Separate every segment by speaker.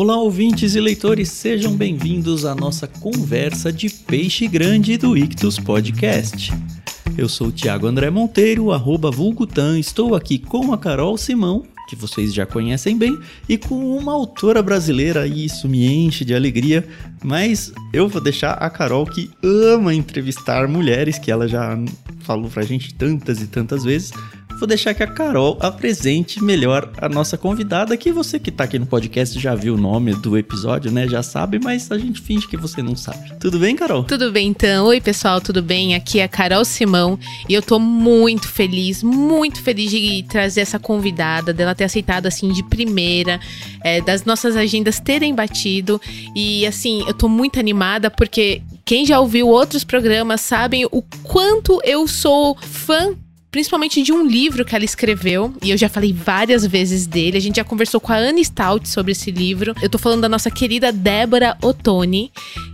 Speaker 1: Olá, ouvintes e leitores, sejam bem-vindos à nossa conversa de peixe grande do Ictus Podcast. Eu sou o Thiago André Monteiro, arroba Vulgutan, estou aqui com a Carol Simão, que vocês já conhecem bem, e com uma autora brasileira, e isso me enche de alegria, mas eu vou deixar a Carol que ama entrevistar mulheres, que ela já falou pra gente tantas e tantas vezes, vou deixar que a Carol apresente melhor a nossa convidada, que você que tá aqui no podcast já viu o nome do episódio, né? Já sabe, mas a gente finge que você não sabe. Tudo bem, Carol?
Speaker 2: Tudo bem, então. Oi, pessoal, tudo bem? Aqui é a Carol Simão e eu tô muito feliz, muito feliz de trazer essa convidada, dela ter aceitado assim de primeira, é, das nossas agendas terem batido. E assim, eu tô muito animada porque quem já ouviu outros programas sabem o quanto eu sou fã principalmente de um livro que ela escreveu, e eu já falei várias vezes dele. A gente já conversou com a Anne Stout sobre esse livro. Eu tô falando da nossa querida Débora Ottoni,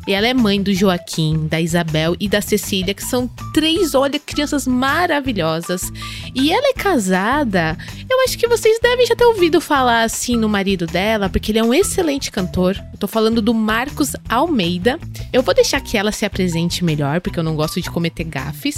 Speaker 2: e ela é mãe do Joaquim, da Isabel e da Cecília, que são três, olha, crianças maravilhosas. E ela é casada. Eu acho que vocês devem já ter ouvido falar assim no marido dela, porque ele é um excelente cantor. Eu tô falando do Marcos Almeida. Eu vou deixar que ela se apresente melhor, porque eu não gosto de cometer gafes.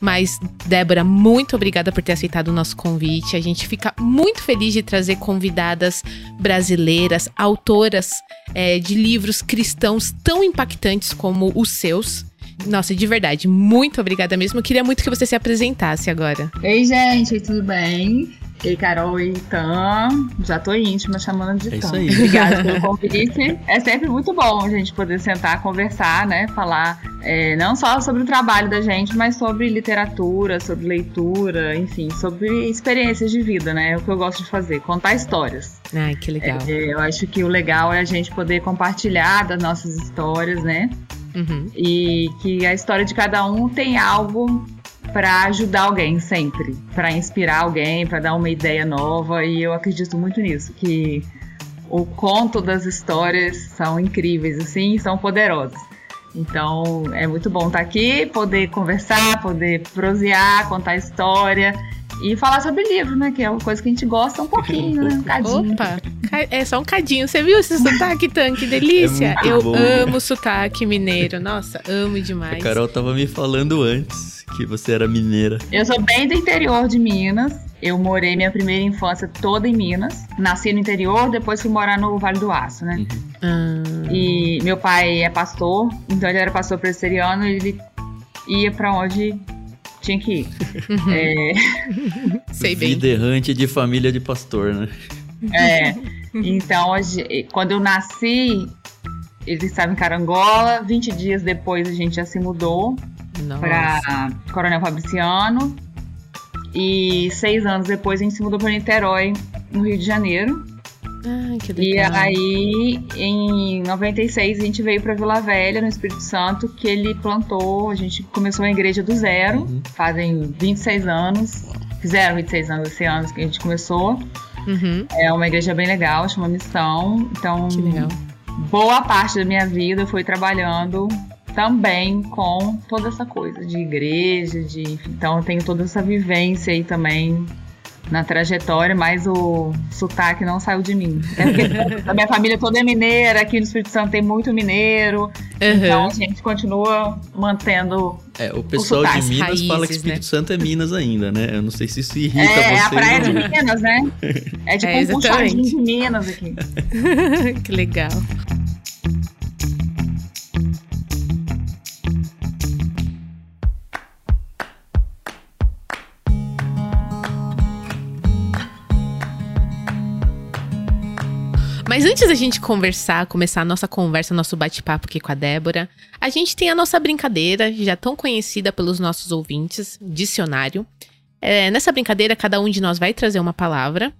Speaker 2: Mas, Débora, muito obrigada por ter aceitado o nosso convite. A gente fica muito feliz de trazer convidadas brasileiras, autoras é, de livros cristãos tão impactantes como os seus. Nossa, de verdade, muito obrigada mesmo. Queria muito que você se apresentasse agora.
Speaker 3: Ei, gente, tudo bem? Ei, Carol e Tan, já tô íntima chamando de
Speaker 1: É isso aí.
Speaker 3: Obrigada pelo convite. É sempre muito bom a gente poder sentar, conversar, né? Falar é, não só sobre o trabalho da gente, mas sobre literatura, sobre leitura, enfim, sobre experiências de vida, né? É o que eu gosto de fazer, contar histórias.
Speaker 2: Ai, que legal.
Speaker 3: É, eu acho que o legal é a gente poder compartilhar das nossas histórias, né?
Speaker 2: Uhum.
Speaker 3: e que a história de cada um tem algo para ajudar alguém sempre, para inspirar alguém, para dar uma ideia nova e eu acredito muito nisso, que o conto das histórias são incríveis assim, são poderosos. Então é muito bom estar aqui, poder conversar, poder prosear, contar história e falar sobre livro, né? Que é uma coisa que a gente gosta um pouquinho, né? Um cadinho.
Speaker 2: Opa, é só um cadinho. Você viu esse sotaque, Tan? Que delícia.
Speaker 1: É
Speaker 2: eu
Speaker 1: bom.
Speaker 2: amo sotaque mineiro. Nossa, amo
Speaker 1: A
Speaker 2: demais.
Speaker 1: Carol tava me falando antes que você era mineira.
Speaker 3: Eu sou bem do interior de Minas. Eu morei minha primeira infância toda em Minas. Nasci no interior, depois fui morar no Vale do Aço, né?
Speaker 1: Uhum.
Speaker 2: Ah,
Speaker 3: E meu pai é pastor, então ele era pastor presbiteriano e ele ia pra onde tinha que ir.
Speaker 2: uhum,
Speaker 3: É,
Speaker 2: sei bem.
Speaker 1: Vida errante de família de pastor, né?
Speaker 3: é. Então, quando eu nasci, ele estava em Carangola. 20 dias depois a gente já se mudou para Coronel Fabriciano. E seis anos depois a gente se mudou para Niterói, no Rio de Janeiro.
Speaker 2: Que
Speaker 3: E aí, em 96, a gente veio para Vila Velha, no Espírito Santo, que ele plantou. A gente começou a igreja do zero,
Speaker 1: Uhum.
Speaker 3: fazem 26 anos. Fizeram 26 anos esse ano que a gente começou.
Speaker 2: Uhum,
Speaker 3: É uma igreja bem legal, chama Missão. Então,
Speaker 2: que legal.
Speaker 3: boa parte da minha vida eu fui trabalhando também com toda essa coisa de igreja, de então eu tenho toda essa vivência aí também na trajetória, mas o sotaque não saiu de mim. É porque a minha família toda é mineira, aqui no Espírito Santo tem muito mineiro, então
Speaker 2: Uhum.
Speaker 3: a gente continua mantendo.
Speaker 1: É, o pessoal de
Speaker 3: sotaque,
Speaker 1: Minas
Speaker 2: raízes,
Speaker 1: fala que Espírito
Speaker 2: né?
Speaker 1: Santo é Minas ainda, né? Eu não sei se isso irrita
Speaker 3: É,
Speaker 1: vocês.
Speaker 3: a praia de
Speaker 1: ou não.
Speaker 3: Minas, né? É tipo
Speaker 2: É,
Speaker 3: um puxadinho de Minas aqui.
Speaker 2: que legal. Mas antes da gente conversar, começar a nossa conversa, nosso bate-papo aqui com a Débora, a gente tem a nossa brincadeira, já tão conhecida pelos nossos ouvintes, dicionário. É, nessa brincadeira, cada um de nós vai trazer uma palavra.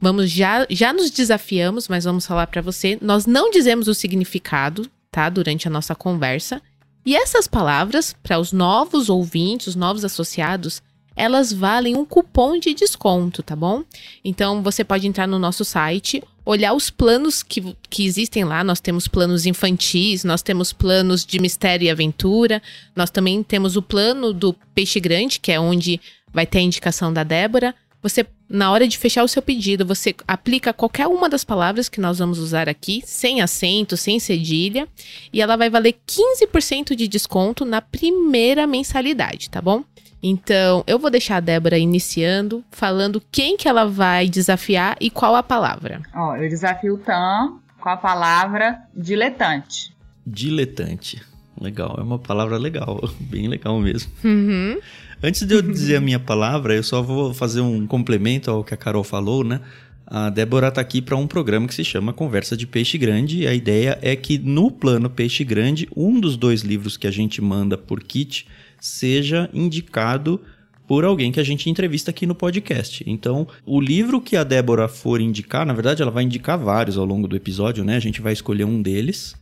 Speaker 2: Vamos já, já nos desafiamos, mas vamos falar pra você. Nós não dizemos o significado, tá? Durante a nossa conversa. E essas palavras, para os novos ouvintes, os novos associados, elas valem um cupom de desconto, tá bom? Então você pode entrar no nosso site, olhar os planos que, que existem lá. Nós temos planos infantis, nós temos planos de mistério e aventura, nós também temos o plano do peixe grande, que é onde vai ter a indicação da Débora. Você na hora de fechar o seu pedido, você aplica qualquer uma das palavras que nós vamos usar aqui, sem acento, sem cedilha, e ela vai valer 15% de desconto na primeira mensalidade, tá bom? Então, eu vou deixar a Débora iniciando, falando quem que ela vai desafiar e qual a palavra.
Speaker 3: Ó, eu desafio o Tan com a palavra diletante.
Speaker 1: Diletante. Legal, é uma palavra legal, bem legal mesmo.
Speaker 2: Uhum.
Speaker 1: Antes de eu dizer a minha palavra, eu só vou fazer um complemento ao que a Carol falou, né? A Débora está aqui para um programa que se chama Conversa de Peixe Grande. E a ideia é que no plano Peixe Grande, um dos dois livros que a gente manda por kit seja indicado por alguém que a gente entrevista aqui no podcast. Então, o livro que a Débora for indicar, na verdade, ela vai indicar vários ao longo do episódio, né? A gente vai escolher um deles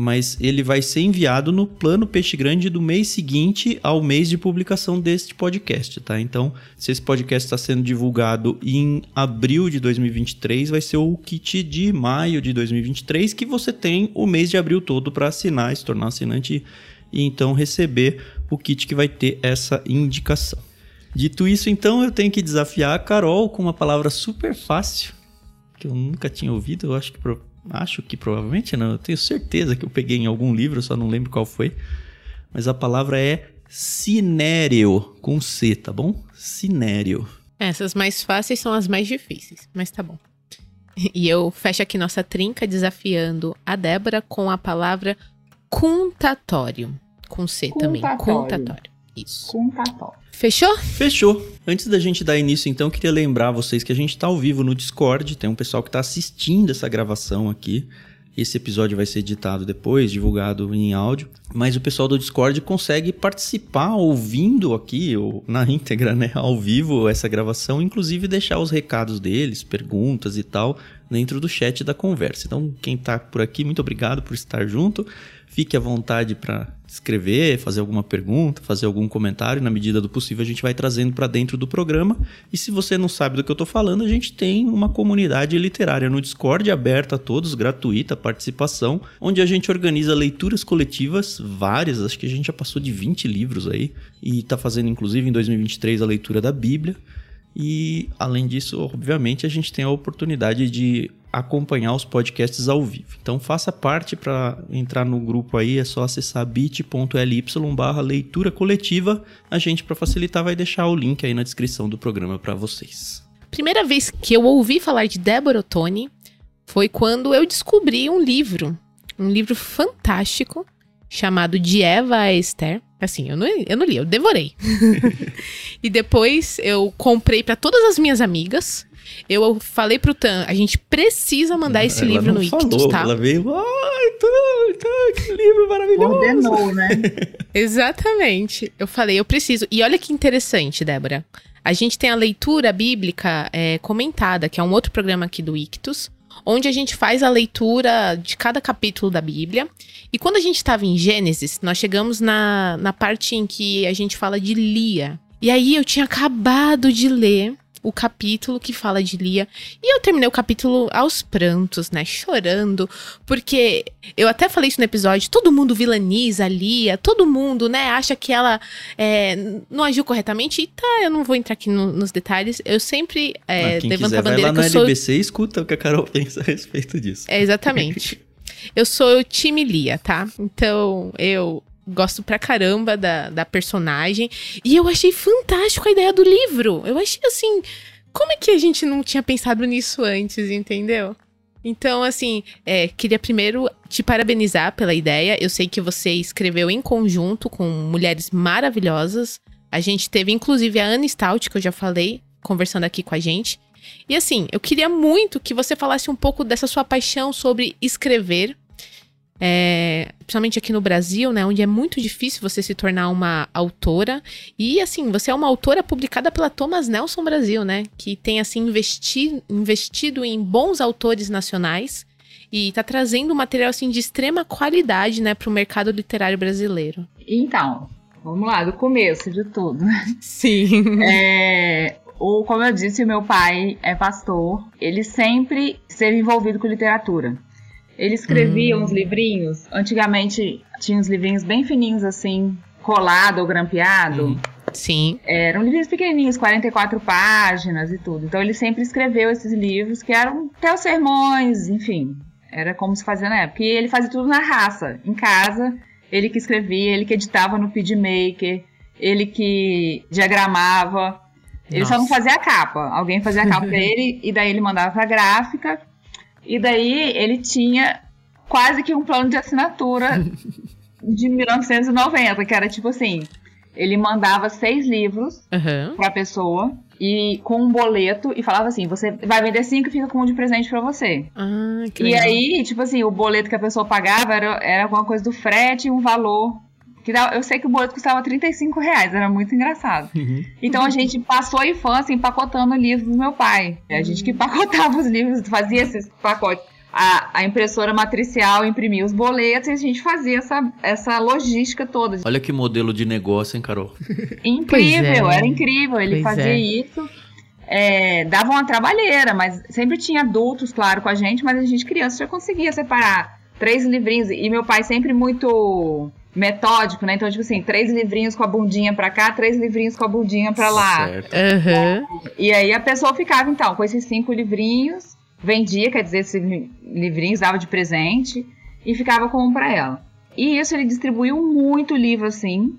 Speaker 1: mas ele vai ser enviado no plano Peixe Grande do mês seguinte ao mês de publicação deste podcast, tá? Então, se esse podcast está sendo divulgado em abril de 2023, vai ser o kit de maio de 2023, que você tem o mês de abril todo para assinar, se tornar assinante e então receber o kit que vai ter essa indicação. Dito isso, então, eu tenho que desafiar a Carol com uma palavra super fácil, que eu nunca tinha ouvido, eu acho que acho que provavelmente não, eu tenho certeza que eu peguei em algum livro, só não lembro qual foi. Mas a palavra é cinério, com C, tá bom? Cinério.
Speaker 2: Essas mais fáceis são as mais difíceis, mas tá bom. E eu fecho aqui nossa trinca desafiando a Débora com a palavra contatório. Com C também. Contatório. Isso.
Speaker 3: Contatório.
Speaker 2: Fechou?
Speaker 1: Fechou. Antes da gente dar início, então, queria lembrar vocês que a gente está ao vivo no Discord. Tem um pessoal que está assistindo essa gravação aqui. Esse episódio vai ser editado depois, divulgado em áudio. Mas o pessoal do Discord consegue participar ouvindo aqui, ou na íntegra, né, ao vivo, essa gravação, inclusive deixar os recados deles, perguntas e tal, dentro do chat da conversa. Então, quem está por aqui, muito obrigado por estar junto. Fique à vontade para escrever, fazer alguma pergunta, fazer algum comentário. Na medida do possível, a gente vai trazendo para dentro do programa. E se você não sabe do que eu estou falando, a gente tem uma comunidade literária no Discord aberta a todos, gratuita, participação, onde a gente organiza leituras coletivas, várias, acho que a gente já passou de 20 livros aí, e está fazendo inclusive em 2023 a leitura da Bíblia. E além disso, obviamente, a gente tem a oportunidade de acompanhar os podcasts ao vivo. Então faça parte para entrar no grupo aí, é só acessar bit.ly barra leitura coletiva. A gente, para facilitar, vai deixar o link aí na descrição do programa para vocês.
Speaker 2: Primeira vez que eu ouvi falar de Débora Ottoni foi quando eu descobri um livro, um livro fantástico chamado De Eva a Esther. Assim, eu não, eu não li, eu devorei. e depois eu comprei para todas as minhas amigas. Eu falei pro Tan, a gente precisa mandar esse
Speaker 1: ela
Speaker 2: livro no Ictus, tá?
Speaker 1: Ela veio, ai, Tan, Tan, que livro maravilhoso.
Speaker 3: Ordenou, né?
Speaker 2: Exatamente. Eu falei, eu preciso. E olha que interessante, Débora. A gente tem a leitura bíblica é, comentada, que é um outro programa aqui do Ictus, onde a gente faz a leitura de cada capítulo da Bíblia. E quando a gente estava em Gênesis, nós chegamos na, na parte em que a gente fala de Lia. E aí eu tinha acabado de ler o capítulo que fala de Lia. E eu terminei o capítulo aos prantos, né? Chorando. Porque eu até falei isso no episódio: todo mundo vilaniza a Lia, todo mundo, né, acha que ela é, não agiu corretamente. E tá, eu não vou entrar aqui no, nos detalhes. Eu sempre é,
Speaker 1: quem
Speaker 2: levanto
Speaker 1: quiser,
Speaker 2: a bandeira
Speaker 1: vai lá
Speaker 2: que eu
Speaker 1: no
Speaker 2: sou.
Speaker 1: LBC e escuta o que a Carol pensa a respeito disso.
Speaker 2: É, exatamente. eu sou o time Lia, tá? Então eu gosto pra caramba da, da personagem. E eu achei fantástico a ideia do livro. Eu achei assim. Como é que a gente não tinha pensado nisso antes, entendeu? Então, assim, é, queria primeiro te parabenizar pela ideia. Eu sei que você escreveu em conjunto com mulheres maravilhosas. A gente teve, inclusive, a Ana Stout, que eu já falei, conversando aqui com a gente. E assim, eu queria muito que você falasse um pouco dessa sua paixão sobre escrever. É, principalmente aqui no Brasil, né, onde é muito difícil você se tornar uma autora. E assim, você é uma autora publicada pela Thomas Nelson Brasil, né, que tem assim investi investido em bons autores nacionais e tá trazendo um material assim de extrema qualidade, né, para o mercado literário brasileiro.
Speaker 3: Então, vamos lá, do começo de tudo.
Speaker 2: Sim.
Speaker 3: É, o, como eu disse, meu pai é pastor. Ele sempre esteve envolvido com literatura. Ele escrevia
Speaker 2: Hum.
Speaker 3: uns livrinhos. Antigamente tinha uns livrinhos bem fininhos assim, colado ou grampeado.
Speaker 1: Hum.
Speaker 2: Sim.
Speaker 3: Eram livros pequenininhos, 44 páginas e tudo. Então ele sempre escreveu esses livros que eram até os sermões, enfim. Era como se fazia na época. E ele fazia tudo na raça, em casa. Ele que escrevia, ele que editava no PidMaker, ele que diagramava. Ele Nossa. só não fazia a capa. Alguém fazia a capa pra ele e daí ele mandava pra gráfica. E daí ele tinha quase que um plano de assinatura de 1990, que era tipo assim: ele mandava seis livros uhum. pra pessoa e com um boleto e falava assim: você vai vender cinco e fica com um de presente para você.
Speaker 2: Ah, que
Speaker 3: e aí, tipo assim, o boleto que a pessoa pagava era, era alguma coisa do frete e um valor. Que eu sei que o boleto custava 35 reais, era muito engraçado. Uhum. Então a gente passou a infância empacotando livros do meu pai. A gente que empacotava os livros, fazia esses pacotes a, a, impressora matricial imprimia os boletos e a gente fazia essa, essa logística toda.
Speaker 1: Olha que modelo de negócio, hein, Carol?
Speaker 3: Incrível, é. era incrível. Ele pois fazia é. isso. É, dava uma trabalheira, mas sempre tinha adultos, claro, com a gente, mas a gente criança já conseguia separar três livrinhos. E meu pai sempre muito metódico, né? Então, tipo assim, três livrinhos com a bundinha pra cá, três livrinhos com a bundinha pra lá.
Speaker 2: Certo. Uhum.
Speaker 3: E aí a pessoa ficava, então, com esses cinco livrinhos vendia, quer dizer, esses livrinhos, dava de presente e ficava com um para ela. E isso ele distribuiu muito livro assim.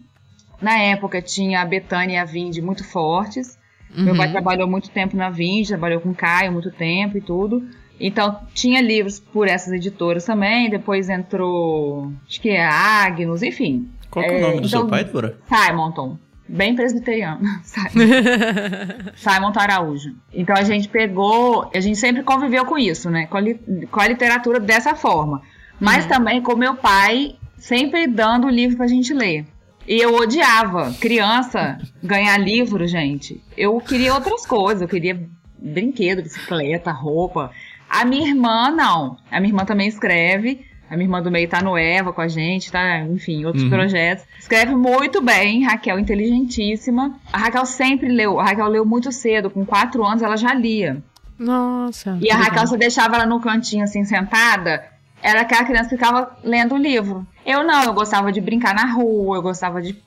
Speaker 3: Na época tinha a Betânia e a Vind muito fortes. Uhum. Meu pai uhum. trabalhou muito tempo na Vind, trabalhou com Caio muito tempo e tudo. Então tinha livros por essas editoras também. Depois entrou, acho que é Agnus, enfim.
Speaker 1: Qual é, é o nome do então, seu pai, Dora?
Speaker 3: Simonton bem presbiteriano, Simon Araújo. Então a gente pegou, a gente sempre conviveu com isso, né? Com a, com a literatura dessa forma. Mas uhum. também com meu pai sempre dando o livro pra gente ler. E eu odiava, criança, ganhar livro, gente. Eu queria outras coisas, eu queria brinquedo, bicicleta, roupa. A minha irmã, não. A minha irmã também escreve. A minha irmã do meio tá no Eva com a gente, tá? Enfim, outros uhum. projetos. Escreve muito bem, Raquel, inteligentíssima. A Raquel sempre leu. A Raquel leu muito cedo, com quatro anos ela já lia.
Speaker 2: Nossa.
Speaker 3: E a Raquel, você deixava ela no cantinho assim, sentada, era aquela criança que ficava lendo o livro. Eu não, eu gostava de brincar na rua, eu gostava de,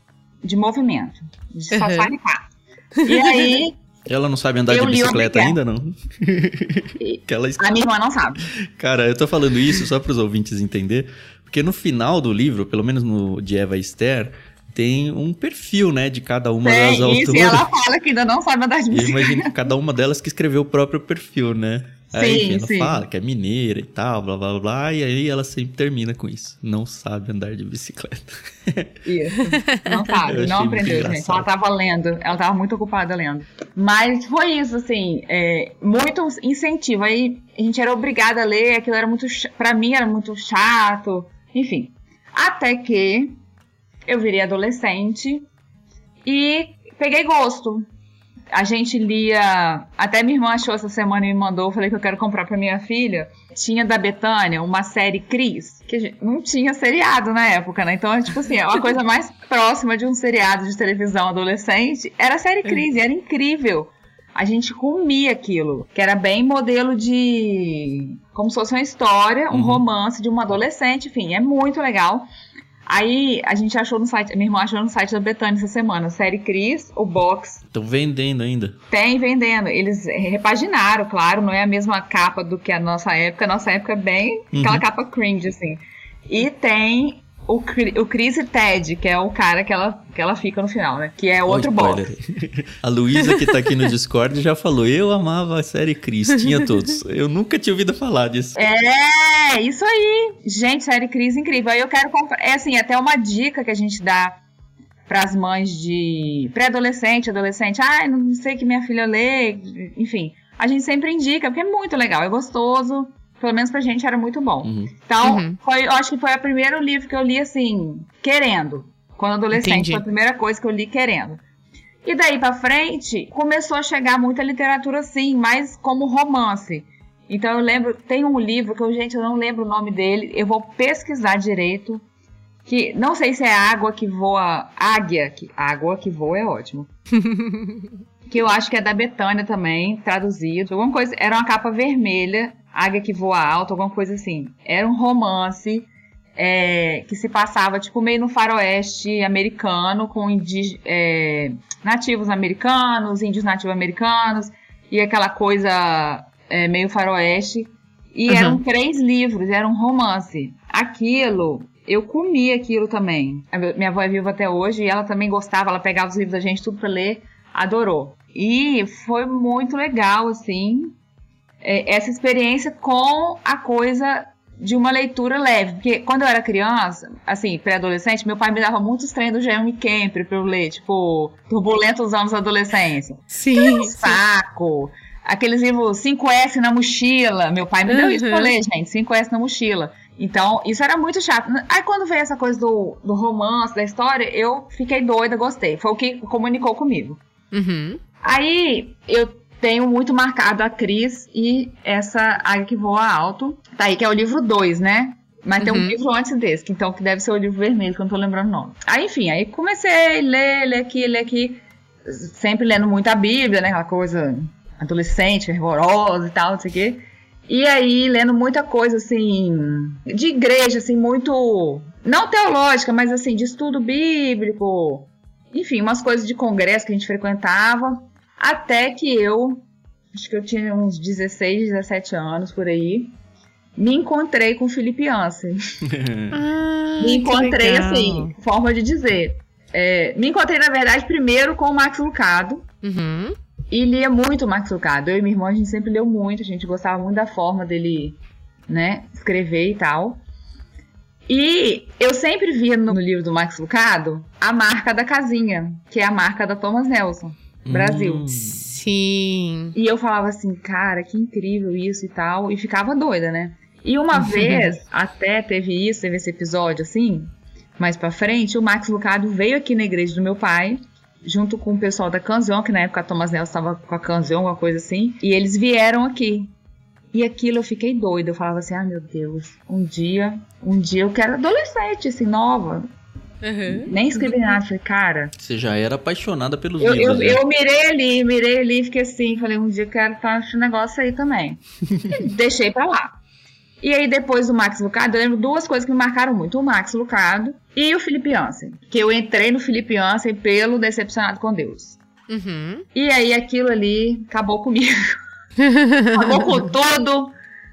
Speaker 3: de movimento, de só uhum. E aí,
Speaker 1: ela não sabe andar eu de bicicleta ainda, não?
Speaker 3: ela... A minha irmã não sabe.
Speaker 1: Cara, eu tô falando isso só para os ouvintes entender, porque no final do livro, pelo menos no de Eva Esther, tem um perfil, né, de cada uma
Speaker 3: tem,
Speaker 1: das autoras.
Speaker 3: Isso, e ela fala que ainda não sabe andar de bicicleta.
Speaker 1: Imagina cada uma delas que escreveu o próprio perfil, né? Aí, sim, enfim, ela sim. fala que é mineira e tal, blá blá blá, e aí ela sempre termina com isso. Não sabe andar de bicicleta.
Speaker 3: Isso. Não sabe, não aprendeu, gente. Ela tava lendo, ela tava muito ocupada lendo. Mas foi isso, assim, é, muito incentivo. Aí a gente era obrigada a ler, aquilo era muito. para mim era muito chato. Enfim. Até que eu virei adolescente e peguei gosto a gente lia. Até minha irmã achou essa semana e me mandou. Eu falei que eu quero comprar pra minha filha. Tinha da Betânia uma série Cris, que não tinha seriado na época, né? Então, tipo assim, é uma coisa mais próxima de um seriado de televisão adolescente. Era a série Cris, e era incrível. A gente comia aquilo, que era bem modelo de. como se fosse uma história, um uhum. romance de uma adolescente, enfim, é muito legal. Aí a gente achou no site, minha irmã achou no site da Betânia essa semana, série Cris, o box.
Speaker 1: Estão vendendo ainda.
Speaker 3: Tem vendendo. Eles repaginaram, claro, não é a mesma capa do que a nossa época. A nossa época é bem uhum. aquela capa cringe, assim. E tem o, o Chris e Ted, que é o cara que ela, que ela fica no final, né? Que é outro boss.
Speaker 1: A Luísa, que tá aqui no Discord, já falou: eu amava a série Chris, tinha todos. Eu nunca tinha ouvido falar disso.
Speaker 3: É, isso aí. Gente, série Chris incrível. Aí eu quero comprar. É assim, até uma dica que a gente dá para as mães de pré-adolescente, adolescente. Ai, ah, não sei que minha filha lê. Enfim, a gente sempre indica, porque é muito legal, é gostoso pelo menos pra gente era muito bom. Uhum. Então, uhum. foi, eu acho que foi o primeiro livro que eu li assim, querendo. Quando adolescente, Entendi. foi a primeira coisa que eu li querendo. E daí pra frente, começou a chegar muita literatura assim, mais como romance. Então eu lembro, tem um livro que eu, gente, eu não lembro o nome dele, eu vou pesquisar direito. Que não sei se é água que voa, águia, que água que voa é ótimo. que eu acho que é da Betânia também, traduzido. Alguma coisa, era uma capa vermelha Águia que Voa Alto, alguma coisa assim. Era um romance é, que se passava tipo meio no faroeste americano, com é, nativos americanos, índios nativos americanos, e aquela coisa é, meio faroeste. E uhum. eram três livros, era um romance. Aquilo, eu comi aquilo também. Minha avó é viva até hoje e ela também gostava, ela pegava os livros da gente tudo para ler, adorou. E foi muito legal, assim, é, essa experiência com a coisa de uma leitura leve. Porque quando eu era criança, assim, pré-adolescente, meu pai me dava muitos treinos do Jeremy Kemper pra eu ler, tipo, Turbulentos Anos da Adolescência.
Speaker 2: Sim.
Speaker 3: saco. Sim. Aqueles livros 5S na mochila. Meu pai me deu uhum. isso pra ler, gente. 5S na mochila. Então, isso era muito chato. Aí, quando veio essa coisa do, do romance, da história, eu fiquei doida, gostei. Foi o que comunicou comigo.
Speaker 2: Uhum.
Speaker 3: Aí, eu tenho muito marcado a Cris e essa Águia que Voa Alto. Tá aí, que é o livro 2, né? Mas uhum. tem um uhum. livro antes desse, então que deve ser o livro vermelho, que eu não tô lembrando o nome. Aí, enfim, aí comecei a ler, ler aqui, ler aqui. Sempre lendo muito a Bíblia, né? Aquela coisa adolescente, fervorosa e tal, não sei o quê. E aí, lendo muita coisa, assim, de igreja, assim, muito. Não teológica, mas assim, de estudo bíblico. Enfim, umas coisas de congresso que a gente frequentava. Até que eu, acho que eu tinha uns 16, 17 anos por aí, me encontrei com o Felipe Ansem.
Speaker 2: ah,
Speaker 3: me encontrei, assim, forma de dizer. É, me encontrei, na verdade, primeiro com o Max Lucado.
Speaker 2: Uhum.
Speaker 3: E lia muito o Max Lucado. Eu e minha irmã, a gente sempre leu muito, a gente gostava muito da forma dele, né, escrever e tal. E eu sempre via no livro do Max Lucado a marca da casinha, que é a marca da Thomas Nelson. Brasil. Hum.
Speaker 2: Sim.
Speaker 3: E eu falava assim, cara, que incrível isso e tal. E ficava doida, né? E uma vez, até teve isso, teve esse episódio assim, mais pra frente, o Max Lucado veio aqui na igreja do meu pai, junto com o pessoal da Canzion, que na época a Thomas Nelson estava com a Canzion, uma coisa assim, e eles vieram aqui. E aquilo eu fiquei doida, eu falava assim, ah meu Deus, um dia, um dia eu quero adolescente, assim, nova, Uhum. Nem escrevi nada, falei, cara.
Speaker 1: Você já era apaixonada pelos
Speaker 3: eu,
Speaker 1: livros.
Speaker 3: Eu, né? eu mirei ali, mirei ali, fiquei assim, falei, um dia eu quero estar nesse negócio aí também. Deixei pra lá. E aí, depois do Max Lucado, eu lembro duas coisas que me marcaram muito: o Max Lucado e o Felipe Ansem. Que eu entrei no Felipe Ansem pelo Decepcionado com Deus.
Speaker 2: Uhum.
Speaker 3: E aí, aquilo ali acabou comigo. acabou com tudo.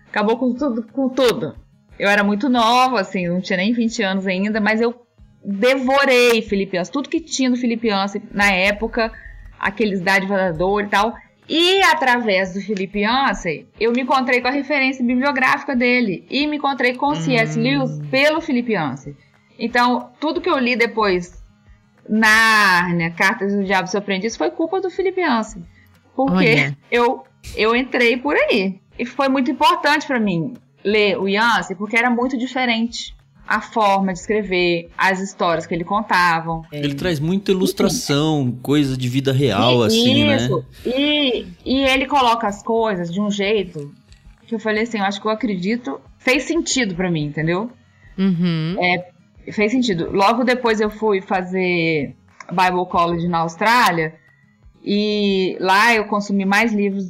Speaker 3: Acabou com tudo, com tudo. Eu era muito nova, assim, não tinha nem 20 anos ainda, mas eu devorei Felipe Ansem, tudo que tinha do Felipe Ansem na época, aqueles dádivas e tal. E através do Felipe Ansem, eu me encontrei com a referência bibliográfica dele e me encontrei com o C.S. Hum. Lewis pelo Felipe Ansem. Então, tudo que eu li depois Nárnia, Cartas do Diabo Surpreendido, foi culpa do Felipe Ansem. Porque eu, eu entrei por aí. E foi muito importante para mim ler o Yancey, porque era muito diferente a forma de escrever, as histórias que ele contavam.
Speaker 1: Ele traz muita ilustração, coisa de vida real, e, assim, isso. né?
Speaker 3: E, e ele coloca as coisas de um jeito que eu falei assim, eu acho que eu acredito, fez sentido para mim, entendeu?
Speaker 2: Uhum.
Speaker 3: É, fez sentido. Logo depois eu fui fazer Bible College na Austrália e lá eu consumi mais livros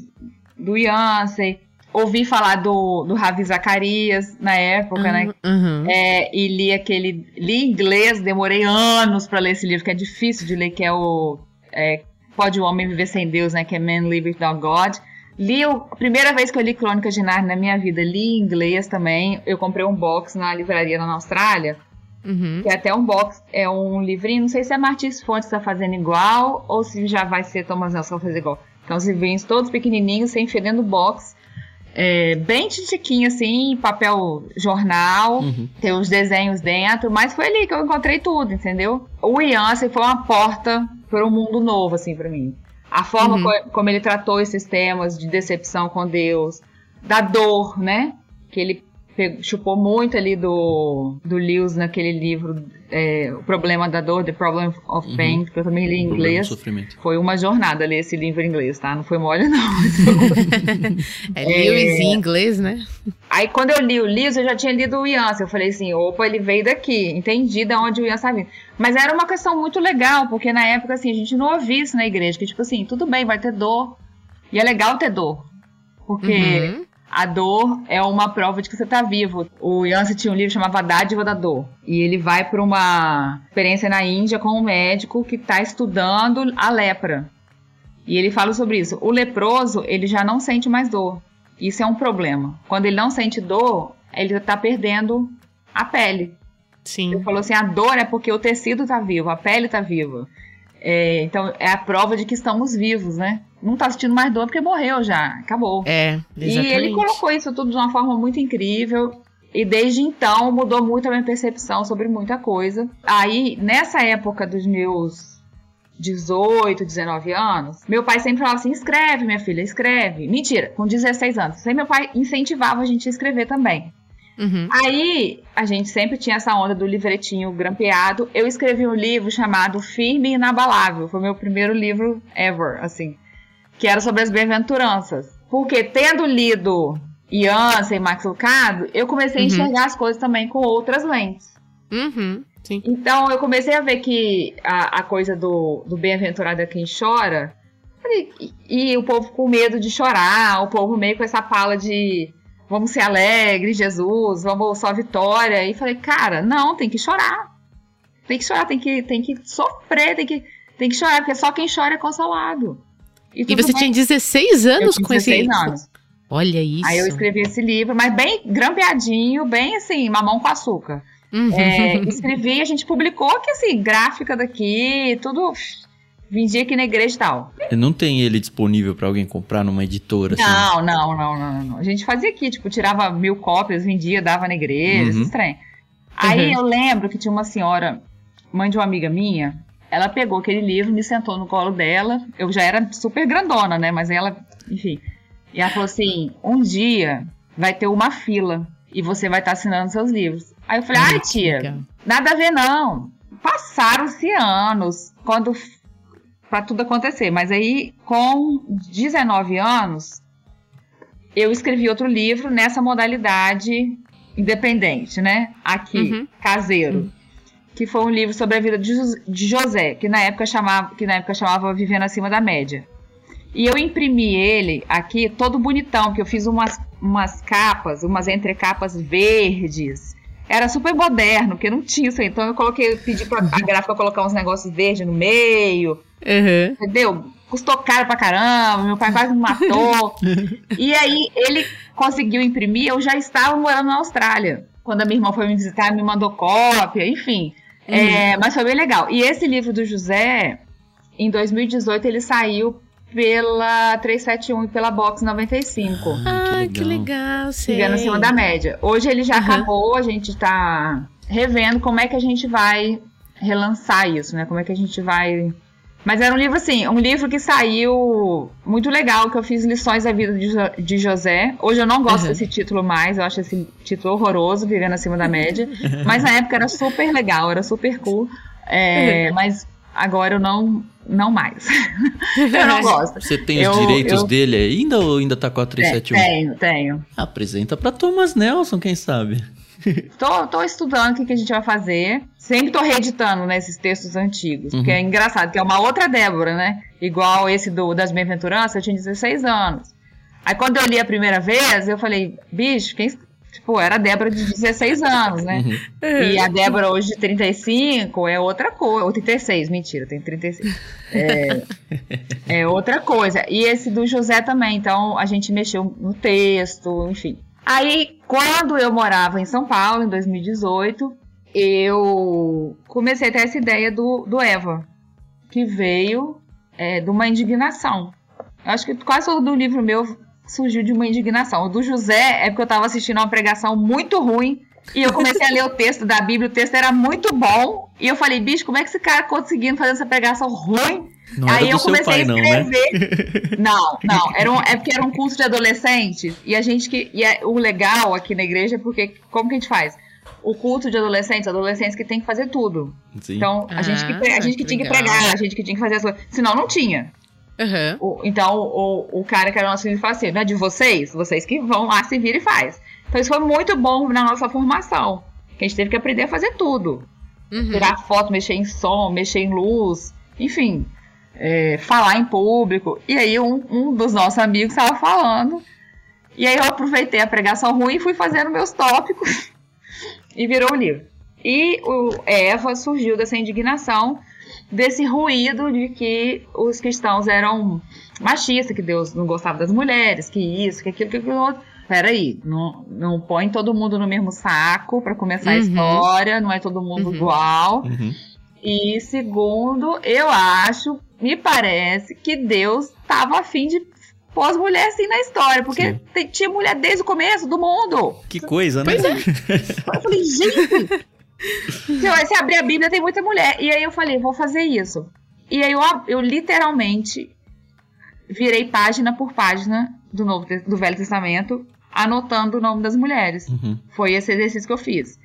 Speaker 3: do Yancey ouvi falar do, do Ravi Zacarias na época, uhum, né?
Speaker 2: Uhum.
Speaker 3: É, e li aquele. Li inglês, demorei anos para ler esse livro, que é difícil de ler, que é o. É, Pode o Homem Viver Sem Deus, né? Que é Man Live Without God. Li o, a primeira vez que eu li Crônicas de Narnia na minha vida, li em inglês também. Eu comprei um box na livraria na Austrália.
Speaker 2: Uhum.
Speaker 3: Que é até um box, é um livrinho. Não sei se é Martins Fontes tá fazendo igual ou se já vai ser Thomas Nelson fazer igual. Então, os livrinhos todos pequenininhos, sem fedendo box é, bem titiquinho, assim, papel jornal, uhum. tem os desenhos dentro, mas foi ali que eu encontrei tudo, entendeu? O Yancey foi uma porta para um mundo novo, assim, para mim. A forma uhum. co como ele tratou esses temas de decepção com Deus, da dor, né? Que ele chupou muito ali do, do Lewis naquele livro é, O Problema da Dor, The Problem of uhum. Pain, uhum. que eu também li em inglês. Foi uma jornada ler esse livro em inglês, tá? Não foi mole, não.
Speaker 2: é Lewis é... em inglês, né?
Speaker 3: Aí quando eu li o Lewis, eu já tinha lido o Yancey. Eu falei assim, opa, ele veio daqui. Entendi de onde o Yancey tá vindo. Mas era uma questão muito legal, porque na época, assim, a gente não ouvia isso na igreja. Que tipo assim, tudo bem, vai ter dor. E é legal ter dor. Porque... Uhum a dor é uma prova de que você tá vivo. O Yancey tinha um livro chamado A Dádiva da Dor. E ele vai para uma experiência na Índia com um médico que está estudando a lepra. E ele fala sobre isso. O leproso, ele já não sente mais dor. Isso é um problema. Quando ele não sente dor, ele está perdendo a pele.
Speaker 2: Sim.
Speaker 3: Ele falou assim: a dor é porque o tecido está vivo, a pele está viva. É, então é a prova de que estamos vivos, né? Não tá sentindo mais dor porque morreu já, acabou.
Speaker 2: É, exatamente.
Speaker 3: E ele colocou isso tudo de uma forma muito incrível. E desde então mudou muito a minha percepção sobre muita coisa. Aí, nessa época dos meus 18, 19 anos, meu pai sempre falava assim: escreve, minha filha, escreve. Mentira, com 16 anos. Sempre meu pai incentivava a gente a escrever também.
Speaker 2: Uhum.
Speaker 3: Aí a gente sempre tinha essa onda do livretinho grampeado. Eu escrevi um livro chamado Firme e Inabalável. Foi meu primeiro livro ever, assim. Que era sobre as bem-aventuranças. Porque tendo lido Ian e Max Lucado, eu comecei a
Speaker 2: Uhum.
Speaker 3: enxergar as coisas também com outras lentes.
Speaker 2: Uhum. Sim.
Speaker 3: Então eu comecei a ver que a, a coisa do, do bem-aventurado é quem chora. E, e o povo com medo de chorar, o povo meio com essa pala de vamos ser alegres, Jesus, vamos só vitória. E falei, cara, não, tem que chorar. Tem que chorar, tem que, tem que sofrer, tem que, tem que chorar, porque só quem chora é consolado.
Speaker 2: E
Speaker 3: tudo
Speaker 2: você
Speaker 3: bem.
Speaker 2: tinha 16
Speaker 3: Eu
Speaker 2: anos
Speaker 3: tinha
Speaker 2: com esse
Speaker 3: 16 anos.
Speaker 2: Olha isso.
Speaker 3: Aí eu escrevi esse livro, mas bem grampeadinho, bem assim, mamão com açúcar.
Speaker 2: Uhum.
Speaker 3: É, escrevi, a gente publicou que assim, gráfica daqui, tudo vendia aqui na igreja e tal.
Speaker 1: Não tem ele disponível pra alguém comprar numa editora, assim?
Speaker 3: Não, não, não, não, não. A gente fazia aqui, tipo, tirava mil cópias, vendia, dava na igreja,
Speaker 1: Uhum.
Speaker 3: trem. Aí
Speaker 2: Uhum.
Speaker 3: eu lembro que tinha uma senhora, mãe de uma amiga minha, ela pegou aquele livro, me sentou no colo dela. Eu já era super grandona, né? Mas ela, enfim. E ela falou assim: um dia vai ter uma fila e você vai estar assinando seus livros. Aí eu falei: ai, tia, nada a ver, não. Passaram-se anos quando para tudo acontecer. Mas aí, com 19 anos, eu escrevi outro livro nessa modalidade independente, né? Aqui,
Speaker 2: Uhum.
Speaker 3: caseiro. Que foi um livro sobre a vida de de José, que na época chamava, que na época chamava Vivendo Acima da Média. E eu imprimi ele aqui todo bonitão, porque eu fiz umas, umas capas, umas entrecapas verdes. Era super moderno, porque não tinha isso aí. Então eu coloquei, pedi pra a gráfica colocar uns negócios verdes no meio,
Speaker 2: Uhum.
Speaker 3: entendeu? Custou caro pra caramba, meu pai quase me matou. e aí ele conseguiu imprimir, eu já estava morando na Austrália. Quando a minha irmã foi me visitar, me mandou cópia, enfim. É, mas foi bem legal. E esse livro do José, em 2018, ele saiu pela 371 e pela Box 95.
Speaker 2: Ah, que legal, sei.
Speaker 3: Chegando acima da média. Hoje ele já
Speaker 2: Aham.
Speaker 3: acabou, a gente tá revendo como é que a gente vai relançar isso, né? Como é que a gente vai. Mas era um livro assim, um livro que saiu muito legal, que eu fiz lições da vida de, Jo- de José. Hoje eu não gosto
Speaker 2: Aham.
Speaker 3: desse título mais, eu acho esse título horroroso, Vivendo Acima da Média. Mas na época era super legal, era super cool. É, mas agora eu não, não mais. eu não gosto.
Speaker 1: Você tem
Speaker 3: Eu-
Speaker 1: os direitos
Speaker 3: eu-
Speaker 1: dele ainda ou ainda tá com a 371?
Speaker 3: Tenho, tenho.
Speaker 1: Apresenta pra Thomas Nelson, quem sabe?
Speaker 3: Tô, tô estudando o que, que a gente vai fazer. Sempre tô reeditando né, esses textos antigos. Porque é engraçado, que é uma outra Débora, né? Igual esse do, das Bem-aventuranças, eu tinha 16 anos. Aí quando eu li a primeira vez, eu falei, bicho, quem. Tipo, era a Débora de 16 anos, né? E a Débora hoje de 35 é outra coisa. Ou 36, mentira, tem 36. É, é outra coisa. E esse do José também. Então a gente mexeu no texto, enfim. Aí, quando eu morava em São Paulo, em 2018, eu comecei a ter essa ideia do, do Eva, que veio é, de uma indignação. Eu acho que quase todo o livro meu surgiu de uma indignação. O do José é porque eu estava assistindo uma pregação muito ruim e eu comecei a ler o texto da Bíblia, o texto era muito bom. E eu falei, bicho, como é que esse cara conseguindo fazer essa pregação ruim?
Speaker 1: Não era
Speaker 3: Aí
Speaker 1: do
Speaker 3: eu
Speaker 1: seu
Speaker 3: comecei
Speaker 1: pai,
Speaker 3: a
Speaker 1: não, né?
Speaker 3: escrever. Não, não. Era um- é porque era um curso de adolescente. E a gente que. E é- o legal aqui na igreja é porque. Como que a gente faz? O culto de adolescentes, adolescentes que tem que fazer tudo.
Speaker 1: Sim.
Speaker 3: Então, a gente que, pre- a
Speaker 2: Ah,
Speaker 3: gente que
Speaker 2: que
Speaker 3: tinha que pregar, a gente que tinha que fazer as coisas. Senão não tinha.
Speaker 2: Aham.
Speaker 3: O- então, o, o cara que era nosso filho fala assim: não é de vocês? Vocês que vão lá, se vira e faz. Então, isso foi muito bom na nossa formação. Que a gente teve que aprender a fazer tudo
Speaker 2: Uhum.
Speaker 3: tirar foto, mexer em som, mexer em luz, enfim, é, falar em público. E aí um, um dos nossos amigos estava falando E aí eu aproveitei a pregação ruim e fui fazendo meus tópicos e virou o livro. E o Eva surgiu dessa indignação, desse ruído de que os cristãos eram machistas, que Deus não gostava das mulheres, que isso, que aquilo, que aquilo outro. Peraí, não, não põe todo mundo no mesmo saco para começar uhum. a história, não é todo mundo uhum. igual. Uhum. E segundo, eu acho, me parece que Deus estava afim de pôr as mulheres assim na história, porque tem, tinha mulher desde o começo do mundo.
Speaker 1: Que coisa, né?
Speaker 3: Pois é. eu falei, gente, se você abrir a Bíblia tem muita mulher. E aí eu falei, vou fazer isso. E aí eu, eu literalmente virei página por página do, Novo, do Velho Testamento, anotando o nome das mulheres. Uhum. Foi esse exercício que eu fiz.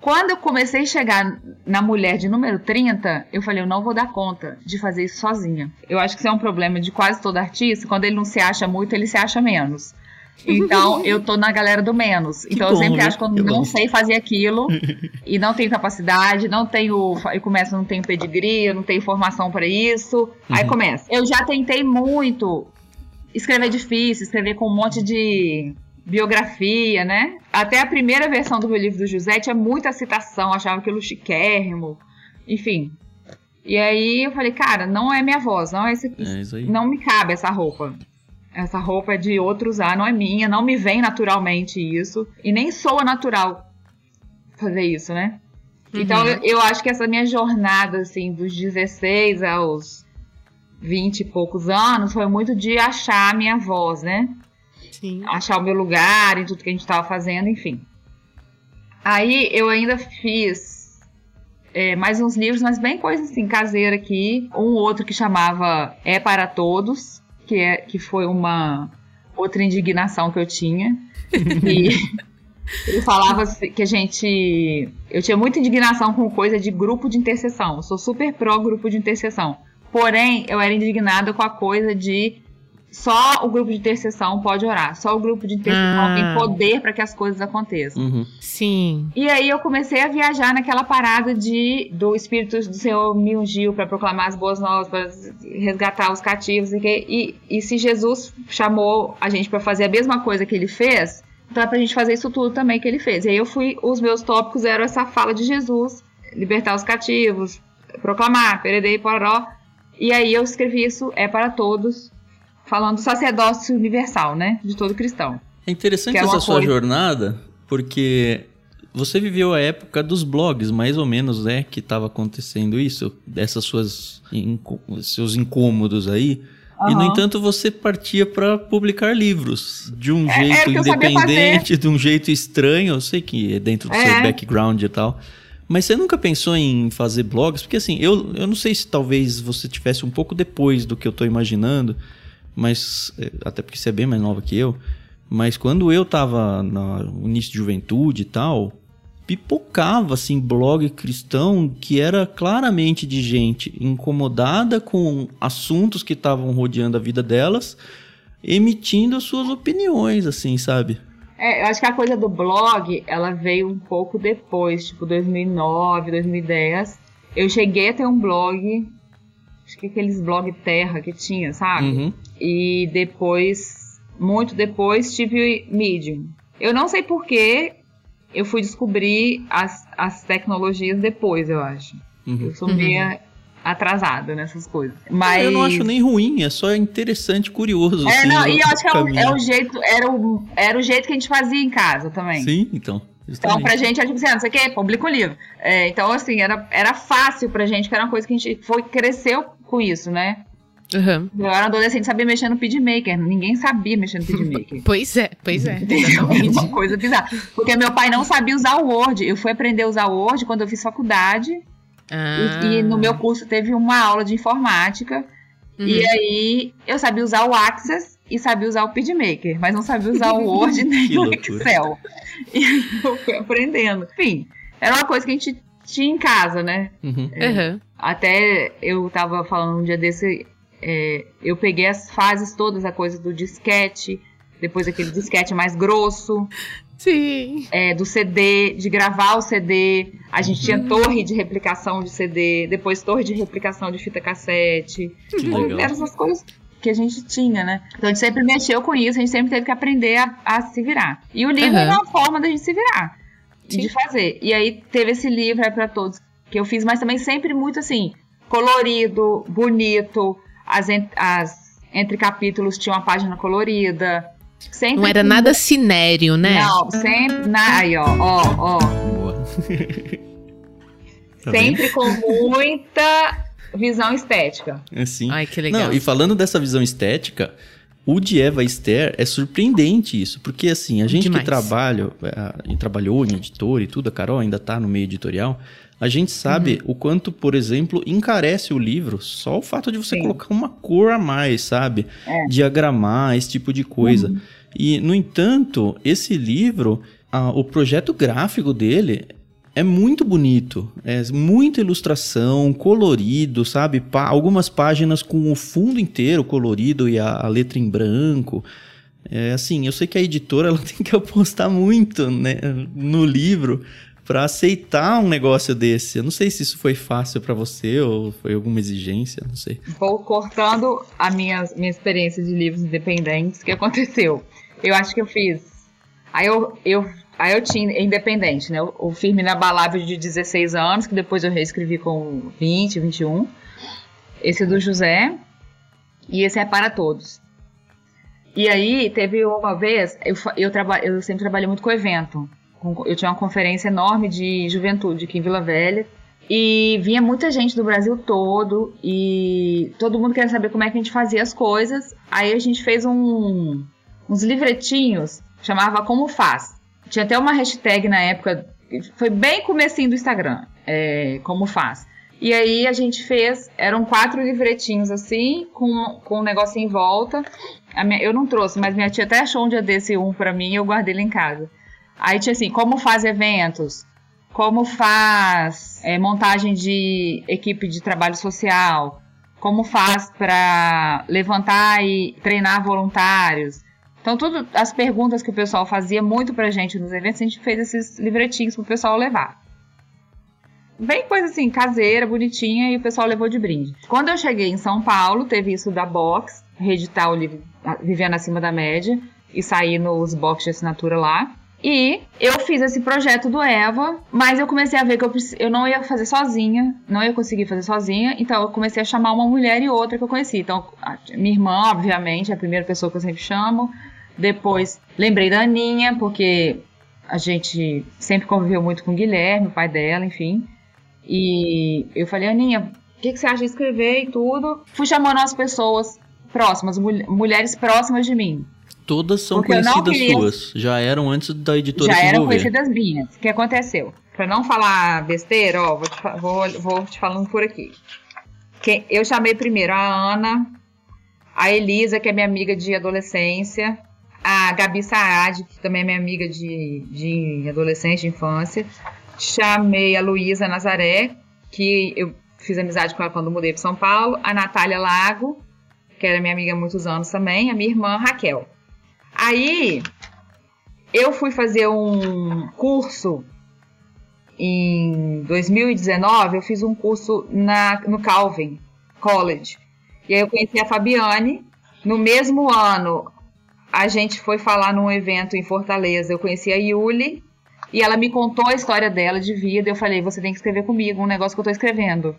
Speaker 3: Quando eu comecei a chegar na mulher de número 30, eu falei, eu não vou dar conta de fazer isso sozinha. Eu acho que isso é um problema de quase todo artista. Quando ele não se acha muito, ele se acha menos. Então, eu tô na galera do menos. Que então, bom, eu sempre né? acho que eu não bom. sei fazer aquilo e não tenho capacidade, não tenho. Eu começo, não tenho pedigree, não tenho formação para isso. Uhum. Aí começa. Eu já tentei muito escrever difícil, escrever com um monte de biografia, né? Até a primeira versão do meu livro do José tinha muita citação, achava aquilo chiquérrimo, enfim. E aí eu falei, cara, não é minha voz, não é esse, é não me cabe essa roupa. Essa roupa é de outro usar, não é minha, não me vem naturalmente isso. E nem soa natural fazer isso, né? Uhum. Então eu, eu, acho que essa minha jornada, assim, dos 16 aos 20 e poucos anos, foi muito de achar a minha voz, né? Sim. Achar o meu lugar em tudo que a gente estava fazendo, enfim. Aí eu ainda fiz é, mais uns livros, mas bem coisa assim, caseira aqui. Um outro que chamava É para Todos, que, é, que foi uma outra indignação que eu tinha. E ele falava que a gente. Eu tinha muita indignação com coisa de grupo de intercessão. Eu sou super pró grupo de intercessão. Porém, eu era indignada com a coisa de só o grupo de intercessão pode orar. Só o grupo de intercessão ah. tem poder para que as coisas aconteçam.
Speaker 2: Uhum. Sim.
Speaker 3: E aí eu comecei a viajar naquela parada de do Espírito do Senhor me ungiu para proclamar as boas novas, para resgatar os cativos. E, e, e se Jesus chamou a gente para fazer a mesma coisa que ele fez, então é pra gente fazer isso tudo também que ele fez. E aí eu fui, os meus tópicos eram essa fala de Jesus, libertar os cativos, proclamar, peredei, poró. E aí eu escrevi isso, é para todos, falando do sacerdócio universal, né? De todo cristão.
Speaker 1: É interessante é essa sua coisa... jornada, porque você viveu a época dos blogs, mais ou menos, né? Que estava acontecendo isso, dessas suas seus incômodos aí. Uhum. E, no entanto, você partia para publicar livros de um é, jeito independente, de um jeito estranho. Eu sei que é dentro do é. seu background e tal. Mas você nunca pensou em fazer blogs? Porque, assim, eu, eu não sei se talvez você tivesse um pouco depois do que eu estou imaginando mas é, até porque você é bem mais nova que eu, mas quando eu tava no início de juventude e tal, pipocava assim blog cristão que era claramente de gente incomodada com assuntos que estavam rodeando a vida delas, emitindo as suas opiniões, assim, sabe?
Speaker 3: É, eu acho que a coisa do blog, ela veio um pouco depois, tipo 2009, 2010. Eu cheguei a ter um blog, que aqueles blog terra que tinha, sabe? Uhum. E depois, muito depois, tive Medium. Eu não sei porquê, eu fui descobrir as, as tecnologias depois, eu acho. Uhum. Eu sou meio uhum. atrasada nessas coisas. Mas...
Speaker 1: Eu não acho nem ruim, é só interessante, curioso.
Speaker 3: É, assim, não, e eu acho que é o, é o, jeito, era o, era o jeito que a gente fazia em casa também.
Speaker 1: Sim, então.
Speaker 3: Justamente. Então, pra gente, é tipo assim, ah, não sei o que, publica um livro. É, então, assim, era, era fácil pra gente, que era uma coisa que a gente foi, cresceu com isso, né? Uhum. Eu era adolescente, sabia mexer no PidMaker. Ninguém sabia mexer no PidMaker.
Speaker 2: pois é, pois é.
Speaker 3: Uma coisa bizarra. Porque meu pai não sabia usar o Word. Eu fui aprender a usar o Word quando eu fiz faculdade. Ah. E, e, no meu curso teve uma aula de informática. Uhum. E aí eu sabia usar o Access e sabia usar o PidMaker, mas não sabia usar o Word nem o Excel. E eu fui aprendendo. Enfim, era uma coisa que a gente tinha em casa, né?
Speaker 2: Uhum. É, uhum.
Speaker 3: Até eu tava falando um dia desse, é, eu peguei as fases todas, a coisa do disquete, depois aquele disquete mais grosso.
Speaker 2: Sim.
Speaker 3: É, do CD, de gravar o CD. A gente tinha torre de replicação de CD, depois torre de replicação de fita cassete.
Speaker 1: Que legal.
Speaker 3: Eram essas coisas que a gente tinha, né? Então a gente sempre mexeu com isso, a gente sempre teve que aprender a, a se virar. E o livro uhum. é uma forma da gente se virar, Sim. de fazer. E aí teve esse livro é para todos que eu fiz, mas também sempre muito assim, colorido, bonito, as, as entre capítulos tinha uma página colorida.
Speaker 2: Sempre não era nada cinério, né?
Speaker 3: Não, sempre. Na, aí, ó, ó, ó. Boa. tá sempre bem? com muita visão estética.
Speaker 1: Assim.
Speaker 2: Ai, que legal.
Speaker 1: Não, e falando dessa visão estética, o de Eva Esther é surpreendente isso, porque assim, a gente Demais. que trabalha, a, trabalhou em editor e tudo, a Carol ainda tá no meio editorial, a gente sabe uhum. o quanto, por exemplo, encarece o livro só o fato de você Sim. colocar uma cor a mais, sabe? É. Diagramar, esse tipo de coisa. Uhum. E, no entanto, esse livro, o projeto gráfico dele é muito bonito. É muita ilustração, colorido, sabe? algumas páginas com o fundo inteiro colorido e a, a letra em branco. É assim, eu sei que a editora ela tem que apostar muito né, no livro para aceitar um negócio desse. Eu não sei se isso foi fácil para você ou foi alguma exigência, não sei.
Speaker 3: Vou cortando a minha, minha experiência de livros independentes. Que aconteceu? Eu acho que eu fiz. Aí eu, eu Aí eu tinha independente, né? O Firme Inabalável de 16 anos, que depois eu reescrevi com 20, 21. Esse do José. E esse é para todos. E aí teve uma vez, eu, eu, traba, eu sempre trabalhei muito com evento. Eu tinha uma conferência enorme de juventude aqui em Vila Velha. E vinha muita gente do Brasil todo. E todo mundo queria saber como é que a gente fazia as coisas. Aí a gente fez um, uns livretinhos, chamava Como Faz. Tinha até uma hashtag na época, foi bem comecinho do Instagram, é, como faz. E aí a gente fez, eram quatro livretinhos assim, com, com um negócio em volta. Minha, eu não trouxe, mas minha tia até achou um dia desse um para mim e eu guardei ele em casa. Aí tinha assim, como faz eventos, como faz é, montagem de equipe de trabalho social, como faz para levantar e treinar voluntários, então, tudo, as perguntas que o pessoal fazia muito pra gente nos eventos, a gente fez esses livretinhos pro pessoal levar. Bem coisa assim, caseira, bonitinha, e o pessoal levou de brinde. Quando eu cheguei em São Paulo, teve isso da Box, reeditar o livro Vivendo Acima da Média, e sair nos box de assinatura lá. E eu fiz esse projeto do Eva, mas eu comecei a ver que eu, eu não ia fazer sozinha, não ia conseguir fazer sozinha, então eu comecei a chamar uma mulher e outra que eu conheci. Então, minha irmã, obviamente, é a primeira pessoa que eu sempre chamo. Depois, lembrei da Aninha, porque a gente sempre conviveu muito com o Guilherme, o pai dela, enfim. E eu falei, Aninha, o que, que, você acha de escrever e tudo? Fui chamando as pessoas próximas, mul mulheres próximas de mim.
Speaker 1: Todas são Porque conhecidas queria... suas. Já eram antes da editora
Speaker 3: Já
Speaker 1: eram
Speaker 3: conhecidas minhas. O que aconteceu? Para não falar besteira, ó, vou te, vou, vou te falando por aqui. Que eu chamei primeiro a Ana, a Elisa, que é minha amiga de adolescência, a Gabi Saad, que também é minha amiga de, de adolescência, de infância. Chamei a Luísa Nazaré, que eu fiz amizade com ela quando mudei para São Paulo. A Natália Lago, que era minha amiga há muitos anos também. A minha irmã Raquel. Aí eu fui fazer um curso em 2019, eu fiz um curso na, no Calvin College. E aí eu conheci a Fabiane. No mesmo ano, a gente foi falar num evento em Fortaleza. Eu conheci a Yuli e ela me contou a história dela de vida. Eu falei, você tem que escrever comigo um negócio que eu tô escrevendo.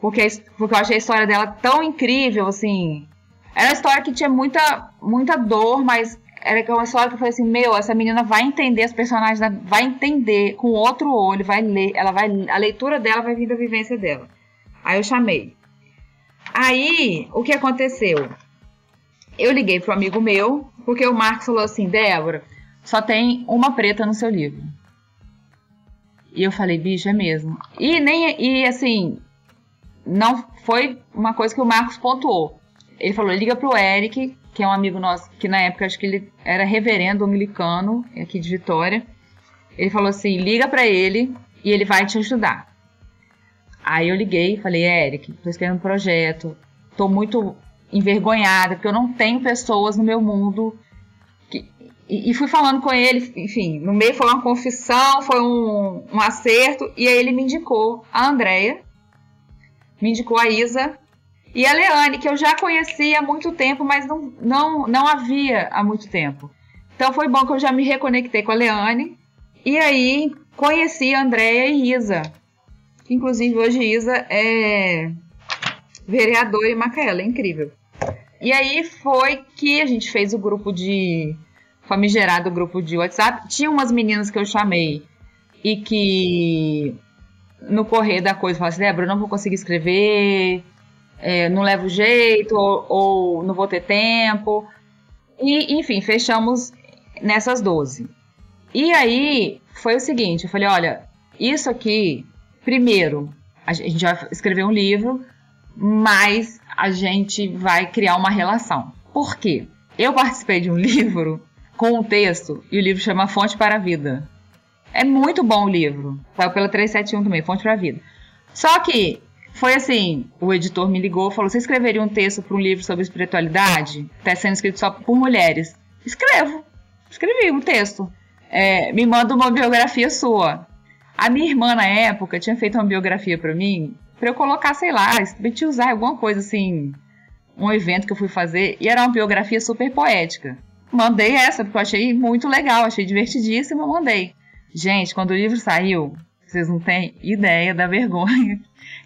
Speaker 3: Porque, porque eu achei a história dela tão incrível, assim. Era uma história que tinha muita, muita dor, mas era uma história que eu falei assim, meu, essa menina vai entender as personagens, vai entender com outro olho, vai ler, ela vai, a leitura dela vai vir da vivência dela. Aí eu chamei. Aí, o que aconteceu? Eu liguei pro amigo meu, porque o Marcos falou assim, Débora, só tem uma preta no seu livro. E eu falei, bicho, é mesmo. E nem e assim, não foi uma coisa que o Marcos pontuou. Ele falou, liga pro Eric, que é um amigo nosso, que na época acho que ele era reverendo dominicano, aqui de Vitória. Ele falou assim: liga para ele e ele vai te ajudar. Aí eu liguei e falei: Eric, tô escrevendo um projeto, tô muito envergonhada, porque eu não tenho pessoas no meu mundo. Que... E, e, fui falando com ele, enfim, no meio foi uma confissão, foi um, um acerto, e aí ele me indicou a Andrea, me indicou a Isa, E a Leane, que eu já conhecia há muito tempo, mas não, não, não havia há muito tempo. Então foi bom que eu já me reconectei com a Leane. E aí conheci a Andréia e Isa. Inclusive hoje Isa é vereadora em Macaé, é incrível. E aí foi que a gente fez o grupo de famigerado grupo de WhatsApp. Tinha umas meninas que eu chamei e que no correr da coisa falaram assim, Débora, não vou conseguir escrever, é, não levo jeito, ou, ou, não vou ter tempo. E, enfim, fechamos nessas 12. E aí foi o seguinte, eu falei, olha, isso aqui, primeiro, a gente vai escrever um livro, mas a gente vai criar uma relação. Por quê? Eu participei de um livro com um texto e o livro chama Fonte para a Vida. É muito bom o livro. Saiu pela 371 também, Fonte para a Vida. Só que foi assim, o editor me ligou falou: "Você escreveria um texto para um livro sobre espiritualidade? Está sendo escrito só por mulheres?" Escrevo. Escrevi um texto. É, me manda uma biografia sua. A minha irmã na época tinha feito uma biografia para mim para eu colocar, sei lá, usar alguma coisa assim, um evento que eu fui fazer, e era uma biografia super poética. Mandei essa, porque eu achei muito legal, achei divertidíssima, mandei. Gente, quando o livro saiu, vocês não têm ideia da vergonha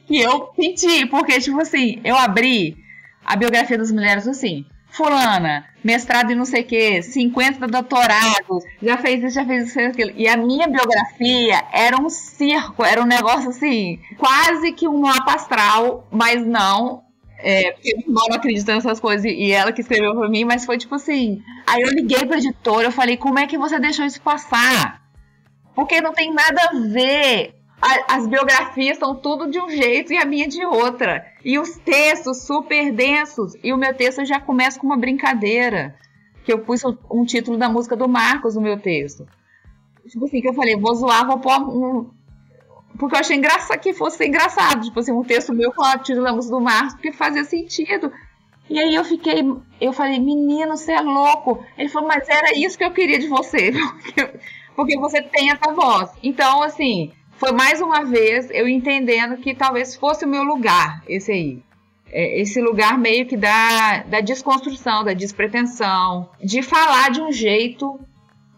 Speaker 3: que eu senti, porque, tipo assim, eu abri a biografia das mulheres assim, fulana, mestrado em não sei o que, 50 doutorados, já fez isso, já fez isso, aquilo. E a minha biografia era um circo, era um negócio assim, quase que um mapa astral, mas não. É, porque irmã não acredita nessas coisas e ela que escreveu pra mim, mas foi tipo assim. Aí eu liguei pra editora, eu falei, como é que você deixou isso passar? Porque não tem nada a ver as biografias são tudo de um jeito e a minha de outra. E os textos super densos. E o meu texto já começa com uma brincadeira. Que eu pus um título da música do Marcos no meu texto. Tipo assim, que eu falei, vou zoar, vou pôr um. Porque eu achei engraçado que fosse engraçado. Tipo assim, um texto meu com o título da música do Marcos, porque fazia sentido. E aí eu fiquei, eu falei, menino, você é louco. Ele falou, mas era isso que eu queria de você. Porque, porque você tem essa voz. Então, assim, foi mais uma vez eu entendendo que talvez fosse o meu lugar, esse aí. É, esse lugar meio que da, da desconstrução, da despretensão, de falar de um jeito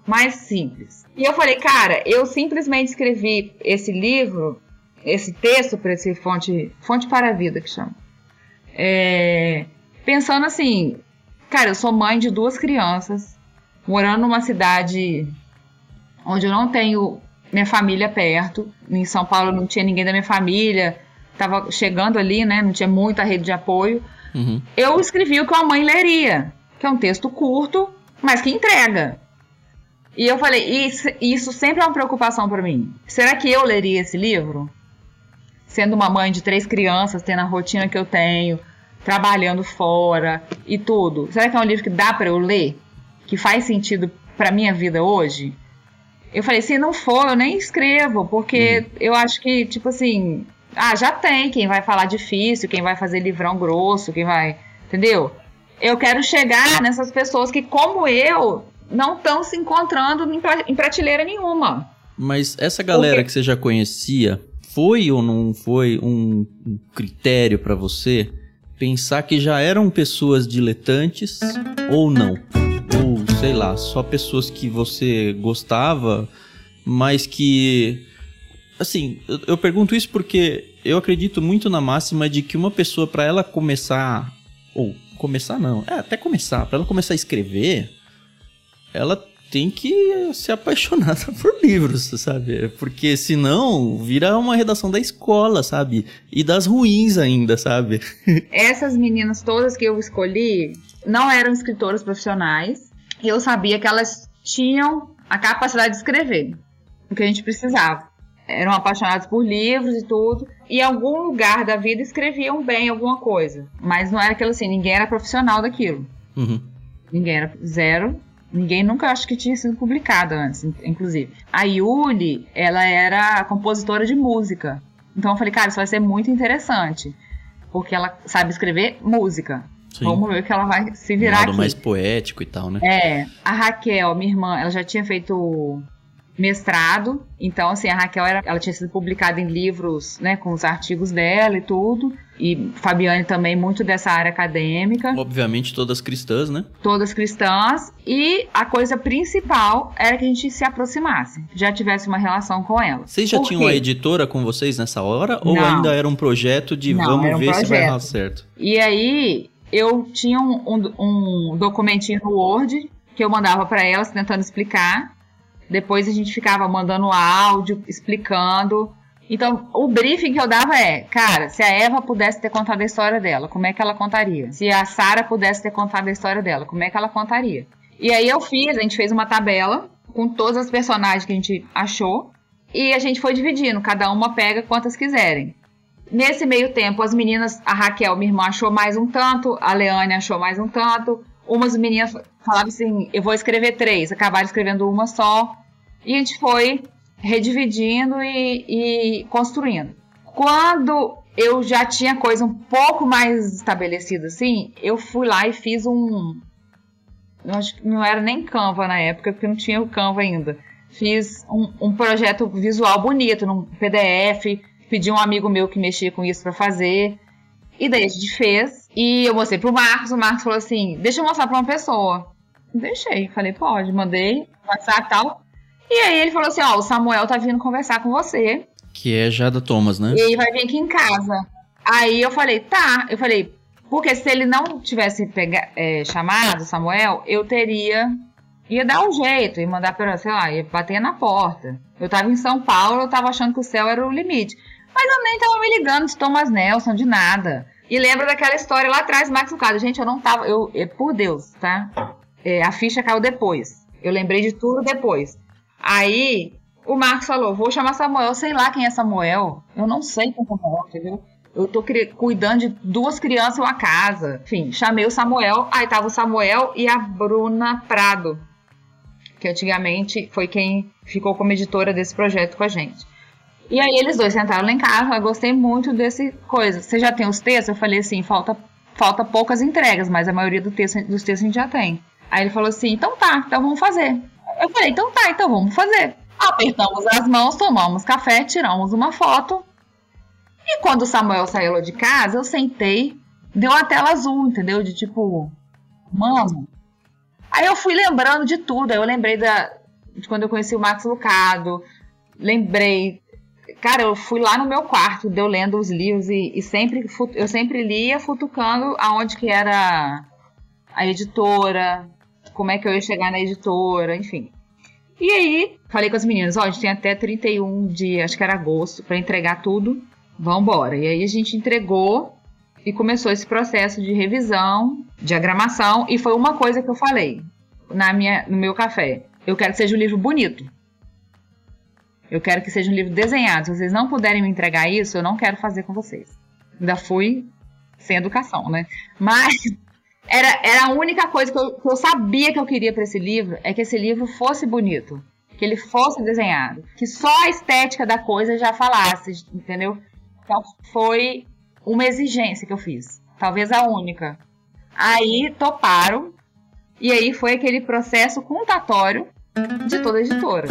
Speaker 3: mais simples. E eu falei, cara, eu simplesmente escrevi esse livro, esse texto para esse fonte, fonte para a vida que chama. É, pensando assim, cara, eu sou mãe de duas crianças, morando numa cidade onde eu não tenho minha família perto. Em São Paulo não tinha ninguém da minha família, estava chegando ali, né? Não tinha muita rede de apoio. Uhum. Eu escrevi o que a mãe leria, que é um texto curto, mas que entrega. E eu falei, isso, isso sempre é uma preocupação para mim. Será que eu leria esse livro? Sendo uma mãe de três crianças, tendo a rotina que eu tenho, trabalhando fora e tudo. Será que é um livro que dá para eu ler? Que faz sentido para minha vida hoje? Eu falei, se não for, eu nem escrevo, porque uhum. eu acho que, tipo assim, ah, já tem quem vai falar difícil, quem vai fazer livrão grosso, quem vai. Entendeu? Eu quero chegar nessas pessoas que, como eu, não estão se encontrando em prateleira nenhuma.
Speaker 1: Mas essa galera porque... que você já conhecia, foi ou não foi um critério para você pensar que já eram pessoas diletantes ou não? Sei lá, só pessoas que você gostava, mas que. Assim, eu, pergunto isso porque eu acredito muito na máxima de que uma pessoa, para ela começar. Ou começar não, é, até começar, para ela começar a escrever, ela tem que ser apaixonada por livros, sabe? Porque senão vira uma redação da escola, sabe? E das ruins ainda, sabe?
Speaker 3: Essas meninas todas que eu escolhi não eram escritoras profissionais eu sabia que elas tinham a capacidade de escrever o que a gente precisava. Eram apaixonadas por livros e tudo, e em algum lugar da vida escreviam bem alguma coisa. Mas não era aquilo assim, ninguém era profissional daquilo. Uhum. Ninguém era zero. Ninguém nunca acho que tinha sido publicado antes, inclusive. A Yuli, ela era compositora de música. Então eu falei, cara, isso vai ser muito interessante. Porque ela sabe escrever música. Sim. Vamos ver que ela vai se virar um lado aqui.
Speaker 1: mais poético e tal, né?
Speaker 3: É. A Raquel, minha irmã, ela já tinha feito mestrado. Então, assim, a Raquel era, ela tinha sido publicada em livros, né, com os artigos dela e tudo. E Fabiane também muito dessa área acadêmica.
Speaker 1: Obviamente todas cristãs, né?
Speaker 3: Todas cristãs. E a coisa principal era que a gente se aproximasse, já tivesse uma relação com ela.
Speaker 1: Vocês já
Speaker 3: Por
Speaker 1: tinham
Speaker 3: quê?
Speaker 1: a editora com vocês nessa hora? Ou
Speaker 3: Não.
Speaker 1: ainda era um projeto de
Speaker 3: Não,
Speaker 1: vamos
Speaker 3: um
Speaker 1: ver se vai
Speaker 3: projeto.
Speaker 1: dar certo?
Speaker 3: E aí eu tinha um, um, um documentinho no Word que eu mandava para elas tentando explicar. Depois a gente ficava mandando áudio, explicando. Então, o briefing que eu dava é, cara, se a Eva pudesse ter contado a história dela, como é que ela contaria? Se a Sara pudesse ter contado a história dela, como é que ela contaria? E aí eu fiz, a gente fez uma tabela com todas as personagens que a gente achou e a gente foi dividindo, cada uma pega quantas quiserem. Nesse meio tempo, as meninas, a Raquel, minha irmã, achou mais um tanto, a Leane achou mais um tanto. Umas meninas falavam assim: eu vou escrever três, acabaram escrevendo uma só. E a gente foi redividindo e, e construindo. Quando eu já tinha coisa um pouco mais estabelecida assim, eu fui lá e fiz um. Não era nem Canva na época, porque não tinha o Canva ainda. Fiz um, um projeto visual bonito, num PDF, pedi um amigo meu que mexia com isso para fazer. E daí a gente fez. E eu mostrei pro Marcos, o Marcos falou assim: deixa eu mostrar pra uma pessoa. Deixei, falei, pode, mandei, WhatsApp e tal. E aí ele falou assim: ó, o Samuel tá vindo conversar com você.
Speaker 1: Que é Jada Thomas, né?
Speaker 3: E aí vai vir aqui em casa. Aí eu falei, tá. Eu falei, porque se ele não tivesse pega, é, chamado o Samuel, eu teria. ia dar um jeito, ia mandar pra, sei lá, ia bater na porta. Eu tava em São Paulo, eu tava achando que o céu era o limite. Mas eu nem tava me ligando de Thomas Nelson, de nada. E lembra daquela história lá atrás, Max Lucado. Gente, eu não tava. Eu, é, por Deus, tá? É, a ficha caiu depois. Eu lembrei de tudo depois. Aí o Marcos falou: vou chamar Samuel, sei lá quem é Samuel. Eu não sei quem é Samuel, entendeu? Eu tô cuidando de duas crianças e uma casa. Enfim, chamei o Samuel. Aí tava o Samuel e a Bruna Prado, que antigamente foi quem ficou como editora desse projeto com a gente. E aí eles dois sentaram lá em casa, eu gostei muito desse coisa. Você já tem os textos? Eu falei assim, falta, falta poucas entregas, mas a maioria do texto, dos textos a gente já tem. Aí ele falou assim, então tá, então vamos fazer. Eu falei, então tá, então vamos fazer. Apertamos as mãos, tomamos café, tiramos uma foto. E quando o Samuel saiu lá de casa, eu sentei, deu a tela azul, entendeu? De tipo, mano. Aí eu fui lembrando de tudo. Aí eu lembrei da, de quando eu conheci o Max Lucado. Lembrei. Cara, eu fui lá no meu quarto, deu lendo os livros e, e sempre eu sempre lia futucando aonde que era a editora, como é que eu ia chegar na editora, enfim. E aí, falei com as meninas, ó, a gente tem até 31 de, acho que era agosto, para entregar tudo. Vambora. E aí a gente entregou e começou esse processo de revisão, diagramação, e foi uma coisa que eu falei na minha, no meu café. Eu quero que seja um livro bonito. Eu quero que seja um livro desenhado. Se vocês não puderem me entregar isso, eu não quero fazer com vocês. Ainda fui sem educação, né? Mas era, era a única coisa que eu, que eu sabia que eu queria para esse livro, é que esse livro fosse bonito. Que ele fosse desenhado. Que só a estética da coisa já falasse, entendeu? Então foi uma exigência que eu fiz. Talvez a única. Aí toparam. E aí foi aquele processo contatório de toda a editora.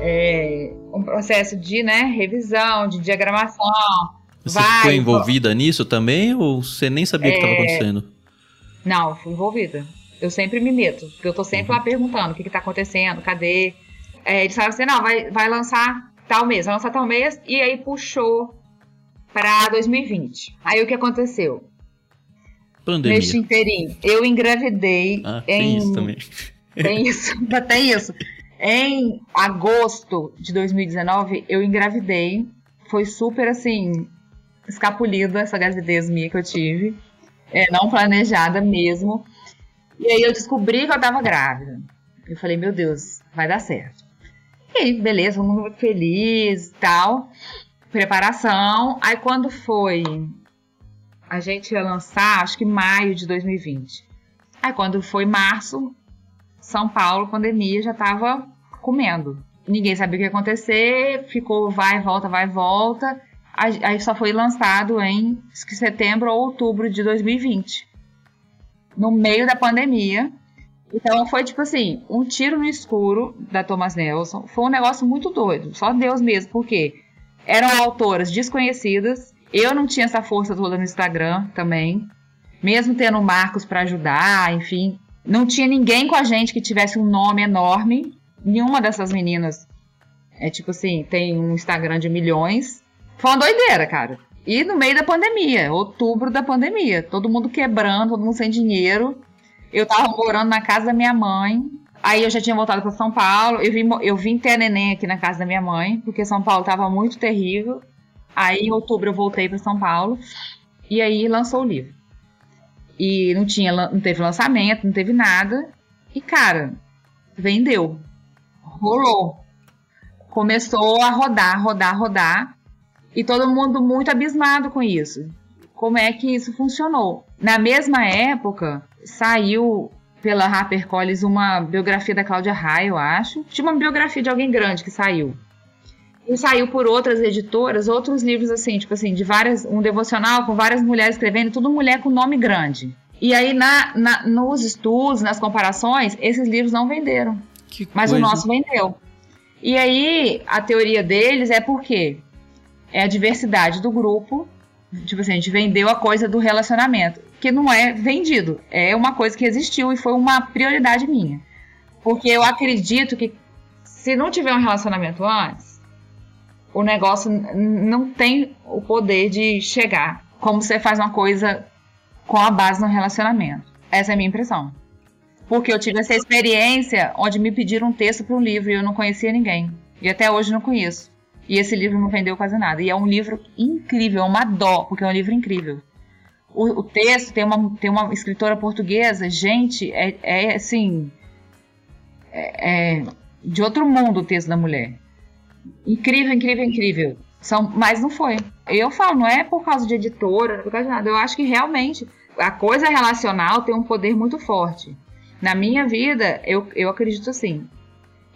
Speaker 3: É, um processo de né, revisão, de diagramação.
Speaker 1: Você
Speaker 3: vai,
Speaker 1: ficou envolvida nisso também ou você nem sabia o que estava
Speaker 3: É.
Speaker 1: acontecendo?
Speaker 3: Não, fui envolvida. Eu sempre me meto, porque eu tô sempre lá perguntando o que, que tá acontecendo, cadê. É, eles falaram assim, não, vai, vai lançar tal mês, vai lançar tal mês, e aí puxou pra 2020. Aí o que aconteceu?
Speaker 1: Pandemia.
Speaker 3: Neste inteirinho, eu engravidei
Speaker 1: Ah, tem
Speaker 3: em
Speaker 1: isso também.
Speaker 3: Tem isso, tem isso. Em agosto de 2019, eu engravidei. Foi super assim, escapulida essa gravidez minha que eu tive. É, não planejada mesmo. E aí eu descobri que eu tava grávida. Eu falei, meu Deus, vai dar certo. E aí, beleza, todo mundo feliz e tal. Preparação. Aí quando foi. A gente ia lançar, acho que maio de 2020. Aí quando foi março, São Paulo, pandemia, já tava comendo. Ninguém sabia o que ia acontecer, ficou vai, volta, vai, volta. Aí só foi lançado em setembro ou outubro de 2020. No meio da pandemia. Então foi tipo assim, um tiro no escuro da Thomas Nelson. Foi um negócio muito doido. Só Deus mesmo, porque eram autoras desconhecidas. Eu não tinha essa força toda no Instagram também. Mesmo tendo Marcos para ajudar, enfim. Não tinha ninguém com a gente que tivesse um nome enorme. Nenhuma dessas meninas é tipo assim, tem um Instagram de milhões. Foi uma doideira, cara. E no meio da pandemia, outubro da pandemia, todo mundo quebrando, todo mundo sem dinheiro. Eu tava morando na casa da minha mãe. Aí eu já tinha voltado para São Paulo. Eu vim, eu vim ter neném aqui na casa da minha mãe, porque São Paulo tava muito terrível. Aí em outubro eu voltei para São Paulo. E aí lançou o livro. E não tinha, não teve lançamento, não teve nada. E cara, vendeu. Rolou. Começou a rodar, rodar, rodar. E todo mundo muito abismado com isso. Como é que isso funcionou? Na mesma época, saiu pela HarperCollins uma biografia da Cláudia Raia, eu acho. Tinha uma biografia de alguém grande que saiu. E saiu por outras editoras, outros livros assim, tipo assim, de várias, um devocional com várias mulheres escrevendo, tudo mulher com nome grande. E aí, na, na nos estudos, nas comparações, esses livros não venderam. Que mas coisa. o nosso vendeu. E aí, a teoria deles é por quê? É a diversidade do grupo. Tipo assim, a gente vendeu a coisa do relacionamento que não é vendido. É uma coisa que existiu e foi uma prioridade minha. Porque eu acredito que se não tiver um relacionamento antes, o negócio não tem o poder de chegar como você faz uma coisa com a base no relacionamento. Essa é a minha impressão. Porque eu tive essa experiência onde me pediram um texto para um livro e eu não conhecia ninguém. E até hoje não conheço. E esse livro não vendeu quase nada. E é um livro incrível, é uma dó, porque é um livro incrível o, o, texto tem uma, tem uma escritora portuguesa, gente, é, é assim. É, é, de outro mundo o texto da mulher. Incrível, incrível, incrível. São, mas não foi. Eu falo, não é por causa de editora, não é por causa de nada. Eu acho que realmente a coisa relacional tem um poder muito forte. Na minha vida, eu, eu acredito assim.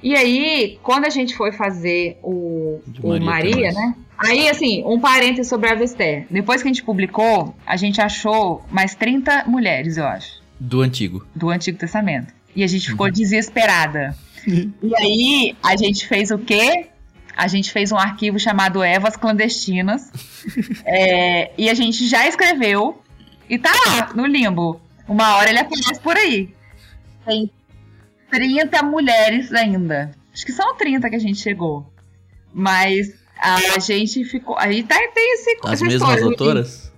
Speaker 3: E aí, quando a gente foi fazer o, o Maria, Maria né? Aí, assim, um parênteses sobre a Vester. Depois que a gente publicou, a gente achou mais 30 mulheres, eu acho.
Speaker 1: Do Antigo.
Speaker 3: Do Antigo Testamento. E a gente ficou uhum. desesperada. e aí, a gente fez o quê? A gente fez um arquivo chamado Evas Clandestinas. é, e a gente já escreveu. E tá lá, no limbo. Uma hora ele aparece por aí. Tem 30 mulheres ainda. Acho que são 30 que a gente chegou. Mas a gente ficou. Aí tá, tem esse.
Speaker 1: As mesmas história, autoras?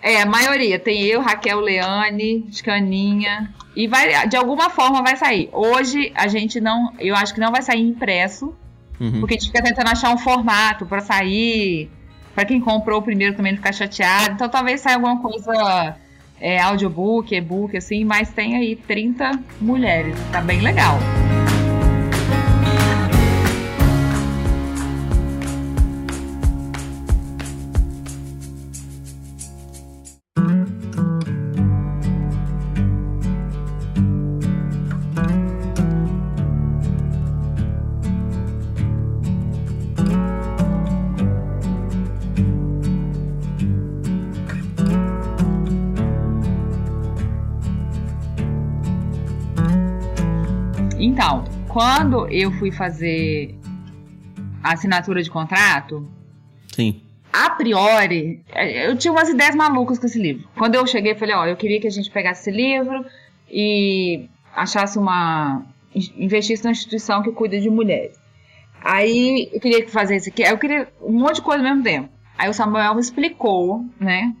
Speaker 3: É, a maioria. Tem eu, Raquel Leane, Scaninha. E vai, de alguma forma vai sair. Hoje a gente não. Eu acho que não vai sair impresso. Uhum. Porque a gente fica tentando achar um formato para sair. Para quem comprou o primeiro também não ficar chateado. Então talvez saia alguma coisa. É, audiobook, e-book, assim, mas tem aí 30 mulheres. Tá bem legal. Quando eu fui fazer a assinatura de contrato,
Speaker 1: sim.
Speaker 3: A priori, eu tinha umas ideias malucas com esse livro. Quando eu cheguei, falei, ó, eu queria que a gente pegasse esse livro e achasse uma investisse na instituição que cuida de mulheres. Aí eu queria fazer isso aqui, eu queria um monte de coisa ao mesmo tempo. Aí o Samuel me explicou, né?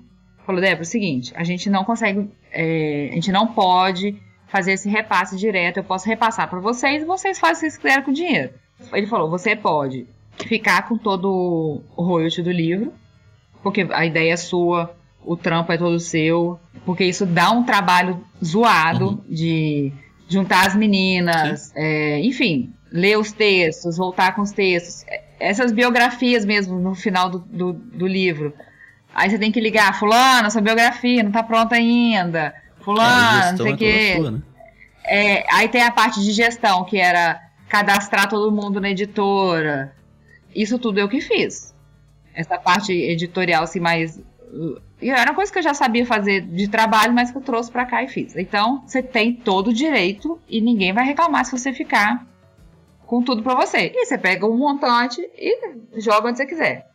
Speaker 3: Falou, Débora, é o seguinte, a gente não consegue, é, a gente não pode fazer esse repasse direto. Eu posso repassar para vocês e vocês fazem o que vocês quiserem com o dinheiro. Ele falou: você pode ficar com todo o royalty do livro, porque a ideia é sua, o trampo é todo seu, porque isso dá um trabalho zoado uhum. de juntar as meninas, é, enfim, ler os textos, voltar com os textos, essas biografias mesmo no final do, do, do livro. Aí você tem que ligar, fulano, sua biografia não está pronta ainda. Fulano, é, não sei o quê. Sua, né? é, aí tem a parte de gestão, que era cadastrar todo mundo na editora. Isso tudo eu que fiz. Essa parte editorial, assim, mais era uma coisa que eu já sabia fazer de trabalho, mas que eu trouxe para cá e fiz. Então, você tem todo o direito e ninguém vai reclamar se você ficar com tudo para você. E você pega um montante e joga onde você quiser.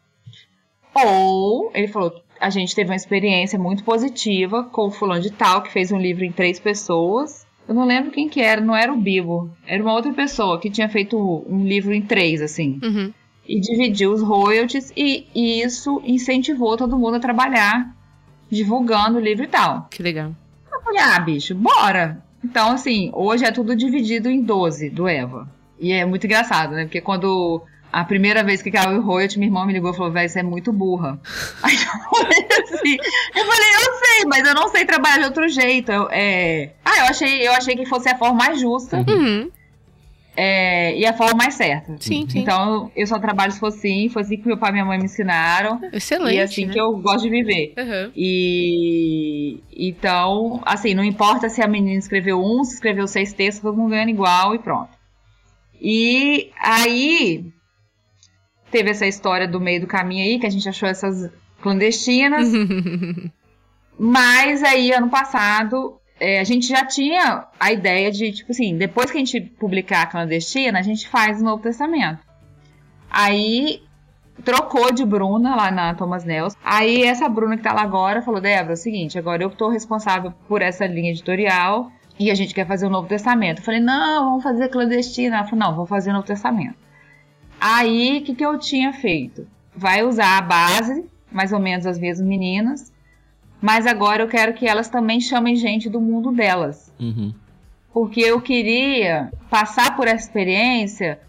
Speaker 3: Ou, ele falou, a gente teve uma experiência muito positiva com o fulano de tal, que fez um livro em três pessoas. Eu não lembro quem que era, não era o Bibo. Era uma outra pessoa que tinha feito um livro em três, assim.
Speaker 2: Uhum.
Speaker 3: E dividiu os royalties e, e isso incentivou todo mundo a trabalhar divulgando o livro e tal.
Speaker 2: Que legal.
Speaker 3: Eu falei, ah, bicho, bora. Então, assim, hoje é tudo dividido em 12 do Eva. E é muito engraçado, né? Porque quando a primeira vez que caiu o royalty, minha irmã me ligou e falou, velho, você é muito burra. Aí eu falei assim, eu falei, eu sei, mas eu não sei trabalhar de outro jeito. Eu, é... Ah, eu achei, eu achei que fosse a forma mais justa
Speaker 2: Uhum.
Speaker 3: é, e a forma mais certa.
Speaker 2: Sim, sim.
Speaker 3: Então, eu só trabalho se for assim, foi assim que meu pai e minha mãe me ensinaram.
Speaker 2: Excelente.
Speaker 3: e é assim
Speaker 2: né?
Speaker 3: que eu gosto de viver.
Speaker 2: Uhum.
Speaker 3: E então, assim, não importa se a menina escreveu um, se escreveu seis textos, todo mundo ganhando igual e pronto. E aí teve essa história do meio do caminho aí, que a gente achou essas clandestinas. Mas aí, ano passado, é, a gente já tinha a ideia de, tipo assim, depois que a gente publicar a clandestina, a gente faz o Novo Testamento. Aí trocou de Bruna lá na Thomas Nelson. Aí essa Bruna que tá lá agora falou: Débora, é o seguinte, agora eu tô responsável por essa linha editorial e a gente quer fazer o Novo Testamento. Eu falei: não, vamos fazer clandestina. Ela falou: não, vamos fazer o Novo Testamento. Aí o que, que eu tinha feito? Vai usar a base, mais ou menos as mesmas meninas, mas agora eu quero que elas também chamem gente do mundo delas.
Speaker 1: Uhum.
Speaker 3: Porque eu queria passar por essa experiência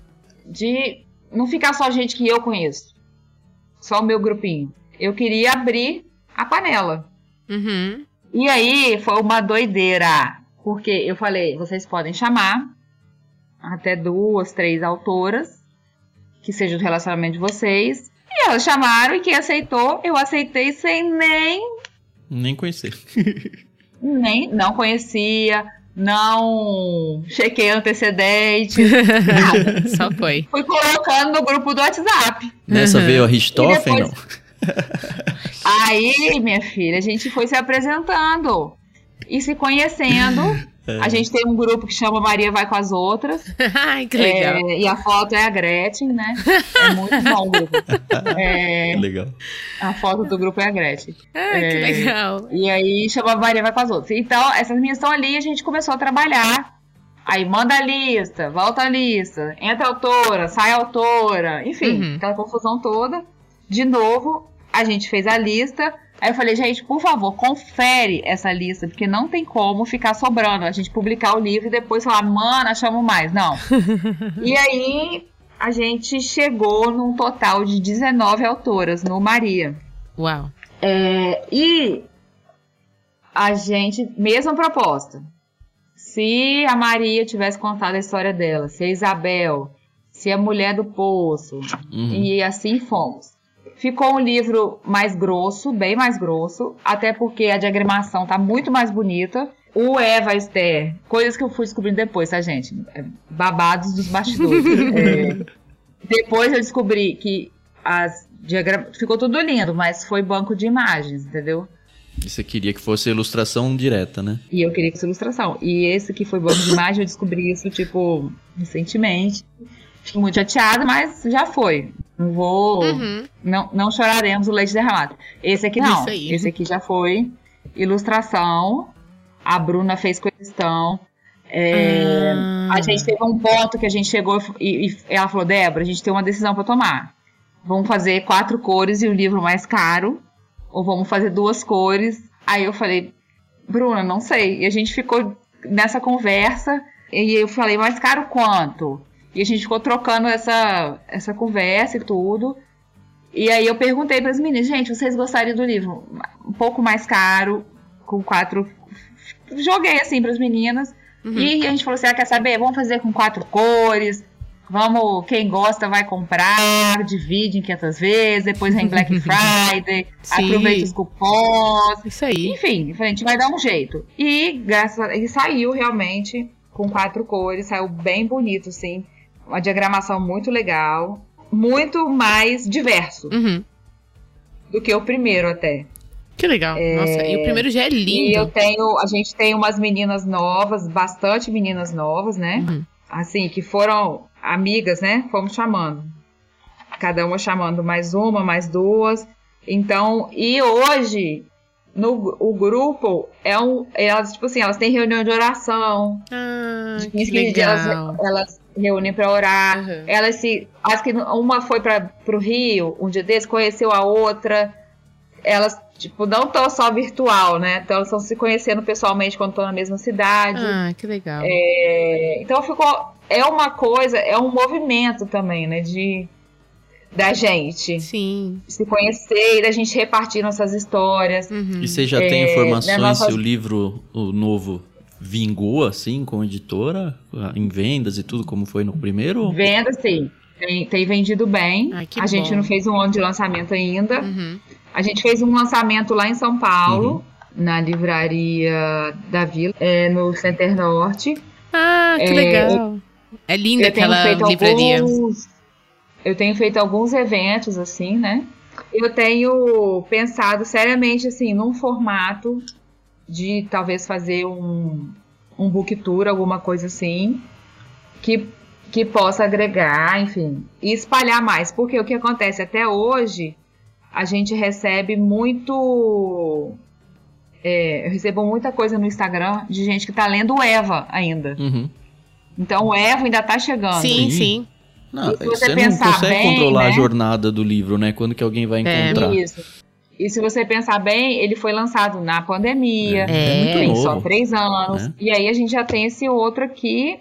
Speaker 3: de não ficar só gente que eu conheço, só o meu grupinho. Eu queria abrir a panela.
Speaker 2: Uhum.
Speaker 3: E aí foi uma doideira, porque eu falei, vocês podem chamar até duas, três autoras que sejam do relacionamento de vocês. E elas chamaram e quem aceitou, eu aceitei sem nem
Speaker 1: Nem conhecer.
Speaker 3: nem não conhecia, não chequei antecedentes, nada.
Speaker 2: Só foi.
Speaker 3: Fui colocando no grupo do WhatsApp.
Speaker 1: Nessa
Speaker 2: Uhum.
Speaker 1: veio a Richthofen,
Speaker 3: E
Speaker 1: não?
Speaker 3: depois- Aí, minha filha, a gente foi se apresentando e se conhecendo.
Speaker 1: É.
Speaker 3: A gente tem um grupo que chama Maria Vai com as Outras.
Speaker 2: Ai, que legal.
Speaker 3: É, e a foto é a Gretchen, né? É muito bom o grupo. É,
Speaker 1: Legal.
Speaker 3: a foto do grupo é a Gretchen.
Speaker 2: Ai, que
Speaker 3: é,
Speaker 2: legal.
Speaker 3: E aí chama Maria Vai com as Outras. Então, essas meninas estão ali e a gente começou a trabalhar. Aí manda a lista, volta a lista, entra a autora, sai a autora, enfim,
Speaker 2: Uhum.
Speaker 3: aquela confusão toda. De novo, a gente fez a lista. Aí eu falei, gente, por favor, confere essa lista, porque não tem como ficar sobrando. A gente publicar o livro e depois falar, mano, achamos mais. Não. e aí a gente chegou num total de 19 autoras no Maria.
Speaker 2: Uau.
Speaker 3: É, e a gente, mesma proposta. Se a Maria tivesse contado a história dela, se a Isabel, se a mulher do poço,
Speaker 1: Uhum.
Speaker 3: e assim fomos. Ficou um livro mais grosso, bem mais grosso, até porque a diagramação tá muito mais bonita. O Eva Esther, coisas que eu fui descobrindo depois, tá, gente? É, Babados dos bastidores. É, depois eu descobri que as diagra... ficou tudo lindo, mas foi banco de imagens, entendeu?
Speaker 1: E você queria que fosse ilustração direta, né?
Speaker 3: E eu queria que fosse ilustração. E esse que foi banco de imagem, eu descobri isso, tipo, recentemente. Fiquei muito chateada, mas já foi. Não vou.
Speaker 2: Uhum.
Speaker 3: Não, não choraremos o leite derramado. Esse aqui não. Esse aqui já foi ilustração. A Bruna fez questão. É,
Speaker 2: Ah.
Speaker 3: A gente teve um ponto que a gente chegou e, e ela falou: Débora, a gente tem uma decisão para tomar. Vamos fazer quatro cores e o livro mais caro, ou vamos fazer duas cores. Aí eu falei: Bruna, não sei. E a gente ficou nessa conversa. E eu falei: mais caro quanto? E a gente ficou trocando essa, essa conversa e tudo. E aí eu perguntei para as meninas, gente, vocês gostariam do livro um pouco mais caro, com quatro. Joguei assim para as meninas. E a gente falou assim: ah, quer saber? Vamos fazer com quatro cores. Vamos, quem gosta vai comprar, divide em 500 vezes, depois vem Black Friday, aproveita os cupons.
Speaker 2: Isso aí.
Speaker 3: Enfim, a gente vai dar um jeito. E graças a... e saiu realmente com quatro cores, saiu bem bonito, sim. Uma diagramação muito legal, muito mais diverso
Speaker 2: Uhum.
Speaker 3: do que o primeiro até.
Speaker 2: Que legal. É... Nossa, e o primeiro já é lindo.
Speaker 3: E eu tenho, a gente tem umas meninas novas, bastante meninas novas, né? Uhum. Assim, que foram amigas, né? Fomos chamando. Cada uma chamando mais uma, mais duas. Então, e hoje no o grupo é um elas tipo assim elas têm reunião de oração.
Speaker 2: Ah, de 15 que dias
Speaker 3: elas, elas reúnem para orar. Uhum. elas se acho que uma foi para o Rio um dia desse conheceu a outra. Elas tipo não estão só virtual né? Então elas estão se conhecendo pessoalmente quando estão na mesma cidade.
Speaker 2: Ah que legal.
Speaker 3: É, então ficou é uma coisa é um movimento também né? De da gente.
Speaker 2: Sim.
Speaker 3: Se conhecer e da gente repartir nossas histórias.
Speaker 1: Uhum. E você já é, tem informações nossas... se o livro, o novo, vingou assim com a editora? Em vendas e tudo, como foi no primeiro?
Speaker 3: Venda, sim. Tem, tem vendido bem. Ai, a bom. gente não fez um ano de lançamento ainda. Uhum. A gente fez um lançamento lá em São Paulo, uhum. na livraria da Vila, é, no Center Norte.
Speaker 2: Ah, que é, legal. É linda aquela livraria. Alguns,
Speaker 3: eu tenho feito alguns eventos assim, né? Eu tenho pensado seriamente assim num formato de talvez fazer um, um book tour, alguma coisa assim, que, que possa agregar, enfim, e espalhar mais. Porque o que acontece até hoje, a gente recebe muito. É, eu recebo muita coisa no Instagram de gente que tá lendo o Eva ainda. Uhum. Então o Eva ainda tá chegando.
Speaker 2: Sim, sim.
Speaker 1: Não, você, você não consegue bem, controlar né? a jornada do livro, né? Quando que alguém vai é. encontrar. É, isso.
Speaker 3: E se você pensar bem, ele foi lançado na pandemia,
Speaker 2: é,
Speaker 3: é tem só três anos. É. E aí a gente já tem esse outro aqui,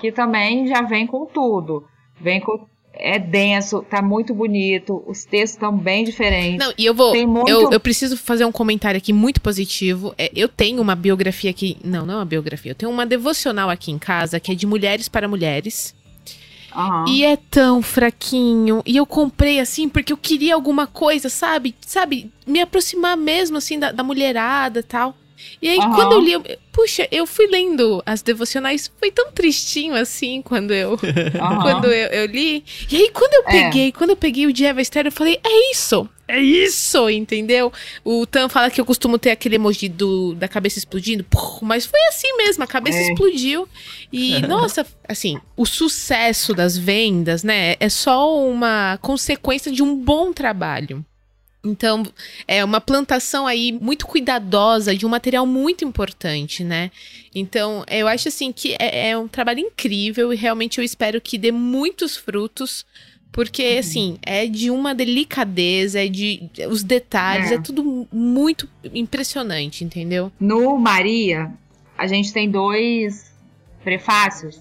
Speaker 3: que também já vem com tudo. Vem com é denso, tá muito bonito, os textos estão bem diferentes.
Speaker 2: Não, e eu vou. Muito... Eu, eu preciso fazer um comentário aqui muito positivo. É, eu tenho uma biografia aqui. Não, não é uma biografia. Eu tenho uma devocional aqui em casa que é de mulheres para mulheres. Uhum. E é tão fraquinho. E eu comprei assim porque eu queria alguma coisa, sabe? Sabe? Me aproximar mesmo assim da, da mulherada e tal. E aí, uhum. quando eu li, eu, puxa, eu fui lendo as devocionais, foi tão tristinho assim quando eu, uhum. quando eu, eu, li. E aí, quando eu é. peguei, é. quando eu peguei o de Eva Esther, eu falei, é isso, é isso, entendeu? O Tan fala que eu costumo ter aquele emoji do, da cabeça explodindo, mas foi assim mesmo, a cabeça é. explodiu. E, nossa, assim, o sucesso das vendas, né, é só uma consequência de um bom trabalho. Então, é uma plantação aí muito cuidadosa de um material muito importante, né? Então, eu acho assim que é, é um trabalho incrível e realmente eu espero que dê muitos frutos, porque uhum. assim, é de uma delicadeza, é de os detalhes, é. é tudo muito impressionante, entendeu?
Speaker 3: No Maria, a gente tem dois prefácios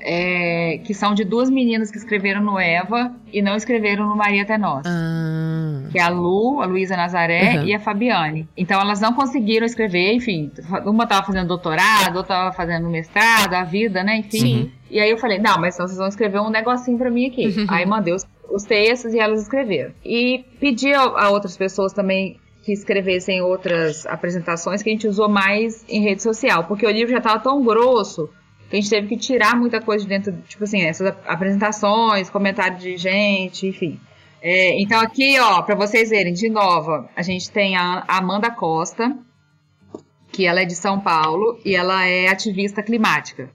Speaker 3: é, que são de duas meninas que escreveram no Eva e não escreveram no Maria Até Nós. Ah. Que é a Lu, a Luísa Nazaré uhum. e a Fabiane. Então elas não conseguiram escrever, enfim, uma estava fazendo doutorado, outra estava fazendo mestrado, a vida, né, enfim. Sim. E aí eu falei, não, mas então vocês vão escrever um negocinho para mim aqui. Uhum. Aí mandei os, os textos e elas escreveram. E pedi a, a outras pessoas também que escrevessem outras apresentações que a gente usou mais em rede social, porque o livro já estava tão grosso a gente teve que tirar muita coisa de dentro, tipo assim, essas apresentações, comentário de gente, enfim. É, então aqui, ó, para vocês verem, de novo, a gente tem a Amanda Costa, que ela é de São Paulo e ela é ativista climática.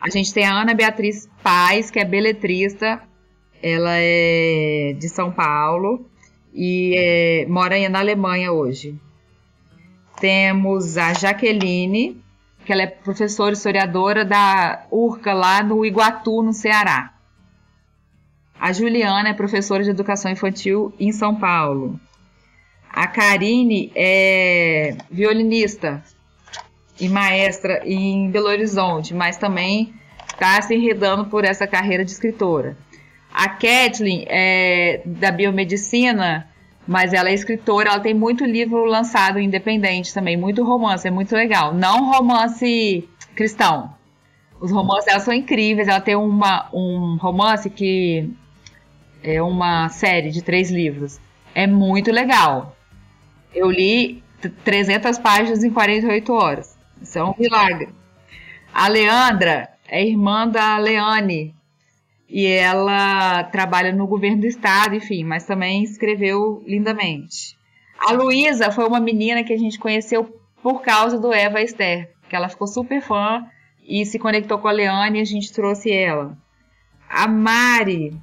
Speaker 3: A gente tem a Ana Beatriz Paz, que é beletrista, ela é de São Paulo e é, mora na Alemanha hoje. Temos a Jaqueline, que ela é professora historiadora da URCA lá no Iguatu, no Ceará. A Juliana é professora de educação infantil em São Paulo. A Karine é violinista e maestra em Belo Horizonte, mas também está se enredando por essa carreira de escritora. A Kathleen é da biomedicina mas ela é escritora, ela tem muito livro lançado independente também, muito romance, é muito legal. Não romance cristão. Os romances dela são incríveis. Ela tem uma, um romance que é uma série de três livros. É muito legal. Eu li 300 páginas em 48 horas. Isso é um milagre. A Leandra é irmã da Leane, e ela trabalha no governo do estado, enfim, mas também escreveu lindamente. A Luísa foi uma menina que a gente conheceu por causa do Eva Esther, que ela ficou super fã e se conectou com a Leane e a gente trouxe ela. A Mari,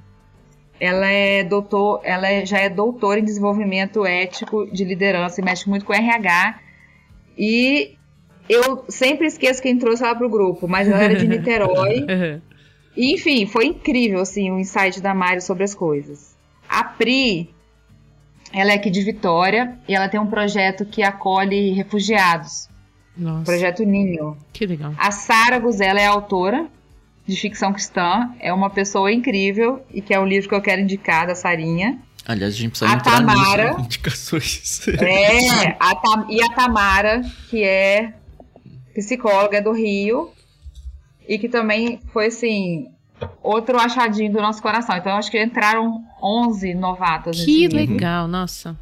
Speaker 3: ela é doutor, ela é, já é doutora em desenvolvimento ético de liderança e mexe muito com RH. E eu sempre esqueço quem trouxe ela pro grupo, mas ela era de Niterói.
Speaker 2: Uhum.
Speaker 3: E, enfim, foi incrível assim o insight da Mari sobre as coisas. A Pri, ela é aqui de Vitória e ela tem um projeto que acolhe refugiados.
Speaker 2: Nossa,
Speaker 3: Projeto Ninho.
Speaker 2: que legal.
Speaker 3: A Sara Guzela é autora de ficção cristã, é uma pessoa incrível e que é o livro que eu quero indicar da Sarinha.
Speaker 1: Aliás, a gente precisa
Speaker 3: A
Speaker 1: entrar
Speaker 3: Tamara.
Speaker 1: nisso, né? indicações.
Speaker 3: É, a Tam- e a Tamara, que é psicóloga do Rio e que também foi assim outro achadinho do nosso coração. Então acho que entraram 11 novatas
Speaker 2: Que
Speaker 3: livro.
Speaker 2: legal, nossa.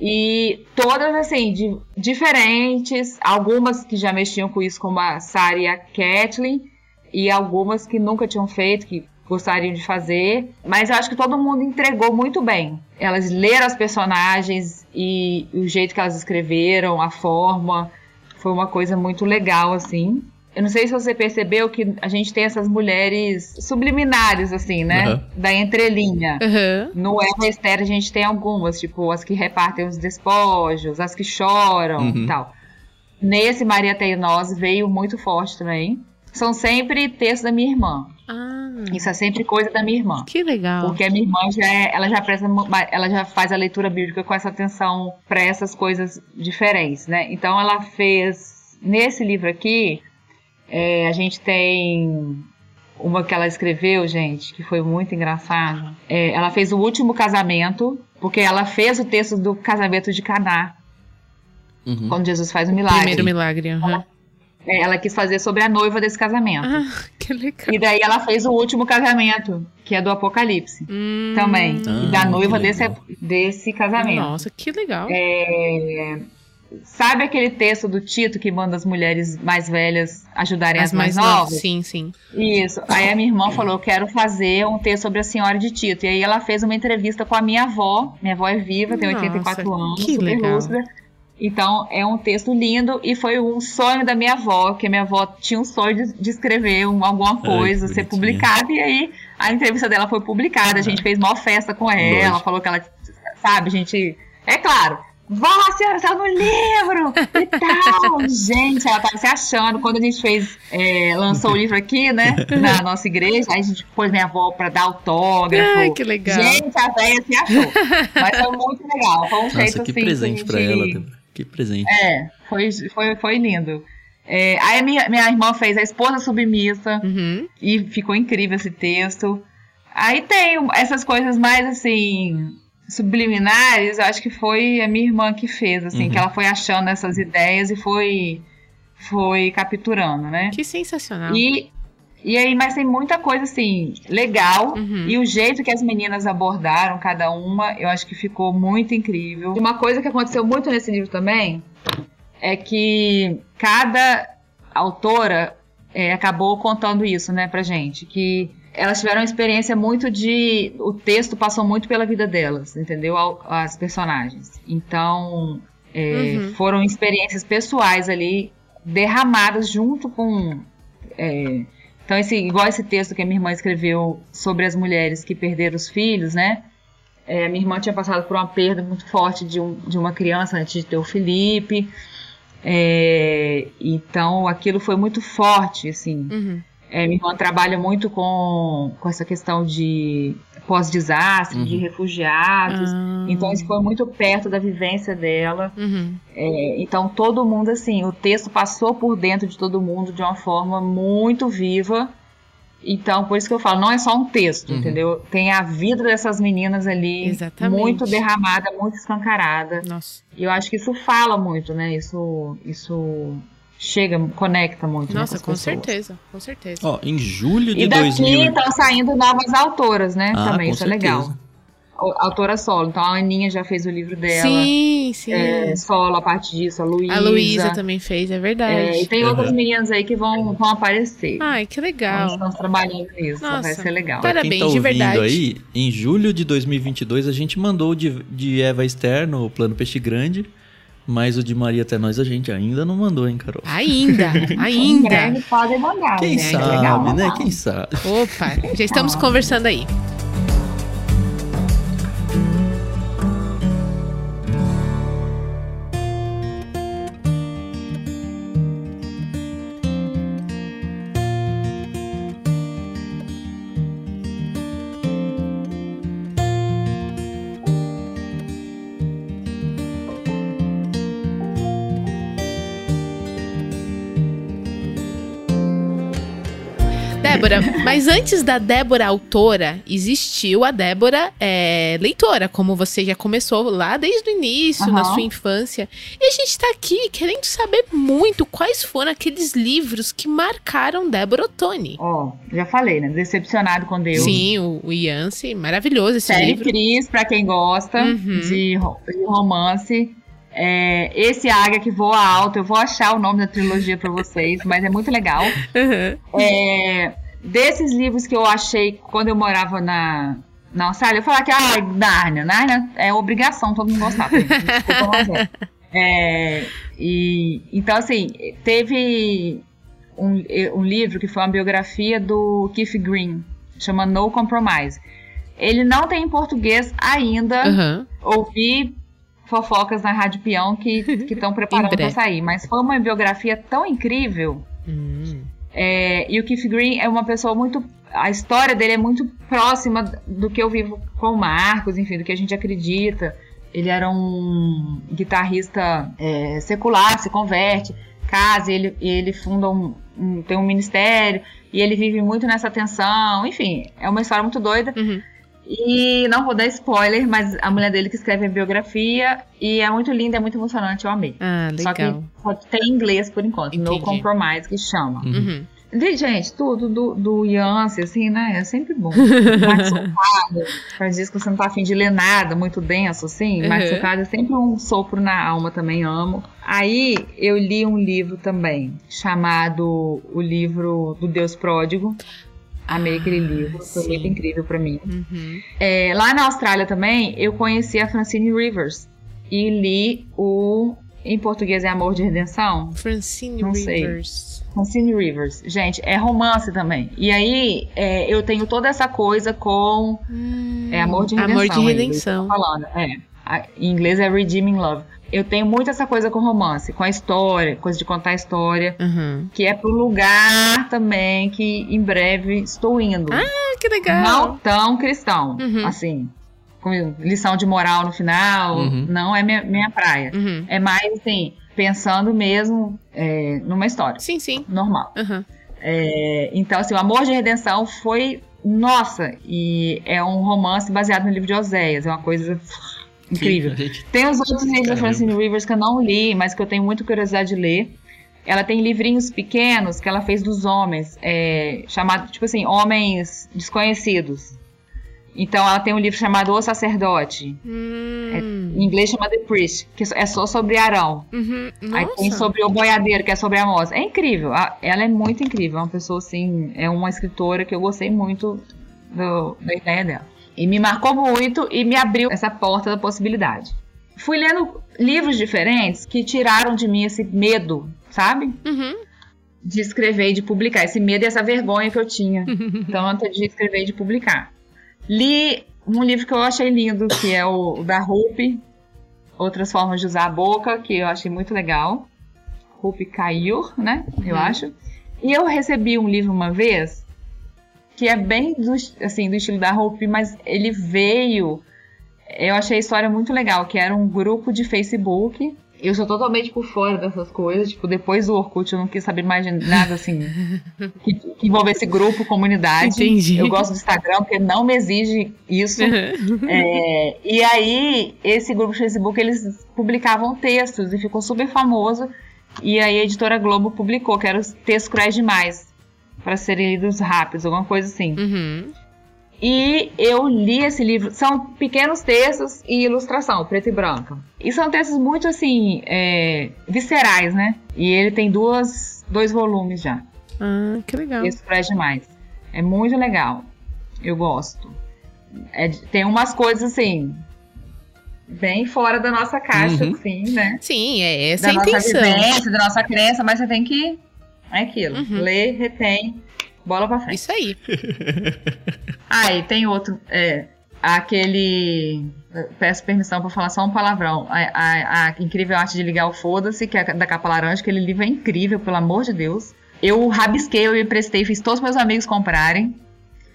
Speaker 3: E todas, assim, de- diferentes. Algumas que já mexiam com isso, como a Sara e a Kathleen. E algumas que nunca tinham feito, que gostariam de fazer. Mas eu acho que todo mundo entregou muito bem. Elas leram as personagens e o jeito que elas escreveram, a forma. Foi uma coisa muito legal, assim. Eu não sei se você percebeu que a gente tem essas mulheres subliminares, assim, né?
Speaker 1: Aham.
Speaker 3: Da entrelinha.
Speaker 2: Aham.
Speaker 3: No Eva Esther a gente tem algumas, tipo as que repartem os despojos, as que choram
Speaker 1: Uhum.
Speaker 3: e tal. Nesse Maria Teimosa veio muito forte também. São sempre textos da minha irmã.
Speaker 2: Ah,
Speaker 3: Isso é sempre coisa da minha irmã.
Speaker 2: que legal.
Speaker 3: Porque a minha irmã já é, ela já presta, ela já faz a leitura bíblica com essa atenção para essas coisas diferentes, né? Então ela fez nesse livro aqui, é, a gente tem uma que ela escreveu, gente, que foi muito engraçado. É, ela fez o último casamento, porque ela fez o texto do casamento de Caná,
Speaker 1: Uhum.
Speaker 3: quando Jesus faz o milagre.
Speaker 2: Primeiro milagre. aham.
Speaker 3: É, ela quis fazer sobre a noiva desse casamento.
Speaker 2: Ah, que legal.
Speaker 3: E daí ela fez o último casamento, que é do Apocalipse.
Speaker 2: Hum,
Speaker 3: Também.
Speaker 1: Ah,
Speaker 3: e da noiva
Speaker 1: que
Speaker 3: desse, desse casamento.
Speaker 2: Nossa, que legal.
Speaker 3: É, Sabe aquele texto do Tito que manda as mulheres mais velhas ajudarem as,
Speaker 2: As mais
Speaker 3: novas?
Speaker 2: novas. Sim, sim.
Speaker 3: Isso. Aí a minha irmã falou: Eu quero fazer um texto sobre a senhora de Tito. E aí ela fez uma entrevista com a minha avó. Minha avó é viva, tem
Speaker 2: Nossa,
Speaker 3: 84 anos,
Speaker 2: que
Speaker 3: super
Speaker 2: legal.
Speaker 3: lúcida. Então é um texto lindo e foi um sonho da minha avó, que a minha avó tinha um sonho de, de escrever um- alguma coisa,
Speaker 1: que
Speaker 3: ser publicada. E aí a entrevista dela foi publicada. A gente fez maior festa com ela.
Speaker 1: Lógico.
Speaker 3: Ela falou que ela, sabe, a gente. É claro. Vó, a senhora saiu no livro e tal. gente, ela tava se achando. Quando a gente fez, é, lançou o livro aqui, né, na nossa igreja, aí a gente pôs minha avó pra dar autógrafo.
Speaker 2: Ai, que legal.
Speaker 3: Gente, a velha se achou. Mas foi muito legal. Foi um jeito
Speaker 1: Nossa, que
Speaker 3: assim.
Speaker 1: presente pra
Speaker 3: gente-
Speaker 1: ela, Débora. Que presente.
Speaker 3: É, foi, foi, foi lindo. É, aí a minha, minha irmã fez A Esposa Submissa
Speaker 2: Uhum.
Speaker 3: e ficou incrível esse texto. Aí tem essas coisas mais assim subliminares, eu acho que foi a minha irmã que fez, assim,
Speaker 1: Uhum.
Speaker 3: que ela foi achando essas ideias e foi foi capturando, né?
Speaker 2: Que sensacional.
Speaker 3: E e aí, mas tem muita coisa assim legal
Speaker 2: Uhum.
Speaker 3: e o jeito que as meninas abordaram cada uma, eu acho que ficou muito incrível. Uma coisa que aconteceu muito nesse livro também é que cada autora é, acabou contando isso, né, pra gente, que elas tiveram uma experiência muito de. O texto passou muito pela vida delas, entendeu? As personagens. Então, é,
Speaker 2: Uhum.
Speaker 3: foram experiências pessoais ali, derramadas junto com. é, então, esse, igual esse texto que a minha irmã escreveu sobre as mulheres que perderam os filhos, né? É, a minha irmã tinha passado por uma perda muito forte de, um, de uma criança antes de ter o Felipe. É, então, aquilo foi muito forte, assim.
Speaker 2: Uhum.
Speaker 3: É, minha irmã trabalha muito com, com essa questão de pós-desastre, de
Speaker 1: Uhum.
Speaker 3: refugiados.
Speaker 2: Ah.
Speaker 3: Então, isso foi muito perto da vivência dela.
Speaker 2: Uhum.
Speaker 3: É, então, todo mundo, assim, o texto passou por dentro de todo mundo de uma forma muito viva. Então, por isso que eu falo, não é só um texto,
Speaker 1: Uhum.
Speaker 3: entendeu? Tem a vida dessas meninas ali
Speaker 2: Exatamente.
Speaker 3: muito derramada, muito escancarada.
Speaker 2: Nossa.
Speaker 3: E eu acho que isso fala muito, né? Isso, isso chega, conecta muito. né,
Speaker 2: Nossa, com
Speaker 3: pessoas.
Speaker 2: certeza. Com certeza.
Speaker 1: Ó, em julho de
Speaker 3: E daqui
Speaker 1: 2000.
Speaker 3: estão saindo novas autoras, né?
Speaker 1: Ah,
Speaker 3: Também,
Speaker 1: com
Speaker 3: isso é
Speaker 1: certeza.
Speaker 3: legal. autora solo. Então a Aninha já fez o livro dela.
Speaker 2: Sim, sim.
Speaker 3: É, solo, a parte disso, a Luísa.
Speaker 2: A Luísa também fez, é verdade.
Speaker 3: É, e tem
Speaker 1: Uhum.
Speaker 3: outras meninas aí que vão, vão aparecer.
Speaker 2: Ai, que
Speaker 3: Nós
Speaker 2: legal.
Speaker 3: estamos trabalhando nisso,
Speaker 2: Nossa.
Speaker 3: vai ser legal.
Speaker 2: Para-
Speaker 1: Quem
Speaker 2: Parabéns,
Speaker 1: tá
Speaker 2: de
Speaker 1: ouvindo
Speaker 2: verdade.
Speaker 1: aí, em julho de 2022 a gente mandou o de, de Eva Esther no Plano Peixe Grande, mas o de Maria até nós a gente ainda não mandou, hein, Carol?
Speaker 2: Ainda,
Speaker 3: Em
Speaker 2: ainda.
Speaker 3: breve podem mandar,
Speaker 1: Quem
Speaker 3: né?
Speaker 1: sabe,
Speaker 3: legal,
Speaker 1: né?
Speaker 3: mandar.
Speaker 1: Quem sabe?
Speaker 2: Opa, já estamos conversando aí. Débora, mas antes da Débora autora, existiu a Débora é, leitora, como você já começou lá desde o início, na
Speaker 3: Aham.
Speaker 2: sua infância. E a gente tá aqui querendo saber muito quais foram aqueles livros que marcaram Débora Ottoni.
Speaker 3: Ó, já falei, né? Decepcionado com Deus.
Speaker 2: Sim, o, o Yance, maravilhoso esse
Speaker 3: Série
Speaker 2: livro.
Speaker 3: Cris, pra quem gosta
Speaker 2: Uhum.
Speaker 3: de, de romance. É, esse Águia que voa alto, eu vou achar o nome da trilogia pra vocês, mas é muito legal.
Speaker 2: Uhum.
Speaker 3: É, desses livros que eu achei quando eu morava na, na Austrália, eu falava que, ah, Nárnia, Nárnia é obrigação todo mundo gostar. Desculpa, é. É, e, então, assim, teve um, um livro que foi uma biografia do Keith Green, chama No Compromise. Ele não tem em português ainda.
Speaker 2: Uhum.
Speaker 3: Ouvi fofocas na Rádio Peão que estão preparando para sair, mas foi uma biografia tão incrível.
Speaker 2: Hum.
Speaker 3: É, e o Keith Green é uma pessoa muito. A história dele é muito próxima do que eu vivo com o Marcos, enfim, do que a gente acredita. Ele era um guitarrista é, secular, se converte, casa, ele, ele funda um, um- tem um ministério, e ele vive muito nessa tensão. Enfim, é uma história muito doida.
Speaker 2: Uhum.
Speaker 3: E não vou dar spoiler, mas a mulher dele que escreve a biografia, e é muito linda, é muito emocionante, eu amei.
Speaker 2: Ah,
Speaker 3: Só que
Speaker 2: legal.
Speaker 3: só tem em inglês por enquanto, No
Speaker 2: Entendi.
Speaker 3: Compromise que chama.
Speaker 2: Uhum.
Speaker 3: De- Gente, tudo do, do Yance, assim, né? É sempre bom. Mais socado. Faz dias que você não tá afim de ler nada muito denso, assim. Mais
Speaker 2: Uhum.
Speaker 3: socado é sempre um sopro na alma, também amo. Aí eu li um livro também, chamado O Livro do Deus Pródigo. Amei aquele livro, foi muito incrível pra mim.
Speaker 2: Uhum.
Speaker 3: É, lá na Austrália também, eu conheci a Francine Rivers. E li o. Em português é Amor de Redenção.
Speaker 2: Francine
Speaker 3: Não sei.
Speaker 2: Rivers.
Speaker 3: Francine Rivers. Gente, é romance também. E aí, é, eu tenho toda essa coisa com.
Speaker 2: Hum,
Speaker 3: É Amor de Redenção.
Speaker 2: Amor de Redenção.
Speaker 3: tô falando. É. Em inglês é Redeeming Love. Eu tenho muito essa coisa com romance, com a história, coisa de contar a história.
Speaker 2: Uhum.
Speaker 3: Que é pro lugar também que em breve estou indo.
Speaker 2: Ah, que legal.
Speaker 3: Não tão cristão,
Speaker 2: Uhum.
Speaker 3: assim. Com lição de moral no final.
Speaker 1: Uhum.
Speaker 3: Não é minha, minha praia.
Speaker 2: Uhum.
Speaker 3: É mais assim, pensando mesmo é, numa história
Speaker 2: Sim, sim.
Speaker 3: normal.
Speaker 2: Uhum.
Speaker 3: É, então, assim, o Amor de Redenção foi. Nossa, e é um romance baseado no livro de Oséias. É uma coisa incrível.
Speaker 1: Gente,
Speaker 3: Tem os outros livros da
Speaker 1: Caramba.
Speaker 3: Francine Rivers que eu não li, mas que eu tenho muita curiosidade de ler. Ela tem livrinhos pequenos que ela fez dos homens, é, chamado, tipo assim, homens desconhecidos. Então ela tem um livro chamado O Sacerdote.
Speaker 2: Hum.
Speaker 3: Em inglês chama The Priest, que é só sobre Arão.
Speaker 2: Uhum.
Speaker 3: Aí tem sobre o boiadeiro, que é sobre a moça. É incrível. a- Ela é muito incrível. É uma pessoa, assim, é uma escritora que eu gostei muito do- da ideia dela. E me marcou muito e me abriu essa porta da possibilidade. Fui lendo livros diferentes que tiraram de mim esse medo, sabe?
Speaker 2: Uhum.
Speaker 3: De escrever e de publicar. Esse medo e essa vergonha que eu tinha. Tanto de escrever e de publicar. Li um livro que eu achei lindo, que é o, o da Rupi, Outras Formas de Usar a Boca, que eu achei muito legal. Rupi Kaur, né? Eu
Speaker 2: Uhum.
Speaker 3: acho. E eu recebi um livro uma vez, que é bem do, assim, do estilo da Rupi, mas ele veio. Eu achei a história muito legal, que era um grupo de Facebook. Eu sou totalmente por fora dessas coisas. Tipo, depois do Orkut eu não quis saber mais de nada assim que, que envolvesse grupo, comunidade.
Speaker 2: Entendi.
Speaker 3: Eu gosto do Instagram porque não me exige isso.
Speaker 2: Uhum.
Speaker 3: É, e aí, esse grupo de Facebook, eles publicavam textos e ficou super famoso. E aí a editora Globo publicou, que eram os textos cruéis demais, para serem lidos rápidos, alguma coisa assim.
Speaker 2: Uhum.
Speaker 3: E eu li esse livro. São pequenos textos e ilustração, preto e branco. E são textos muito assim, é, viscerais, né? E ele tem duas, dois volumes já.
Speaker 2: Ah, que legal.
Speaker 3: Isso presta demais. É muito legal. Eu gosto. É, tem umas coisas assim. Bem fora da nossa caixa,
Speaker 1: Uhum.
Speaker 3: assim, né?
Speaker 2: Sim, é essa
Speaker 3: da
Speaker 2: a
Speaker 3: nossa
Speaker 2: intenção.
Speaker 3: vivência, da nossa crença, mas você tem que. É aquilo.
Speaker 2: Uhum.
Speaker 3: Ler, retém, bola pra frente.
Speaker 2: Isso aí.
Speaker 3: Ah, e tem outro. É, aquele. Peço permissão pra falar só um palavrão. A, a- a incrível arte de ligar o foda-se, que é da capa laranja, aquele livro é incrível, pelo amor de Deus. Eu rabisquei, eu emprestei, fiz todos meus amigos comprarem.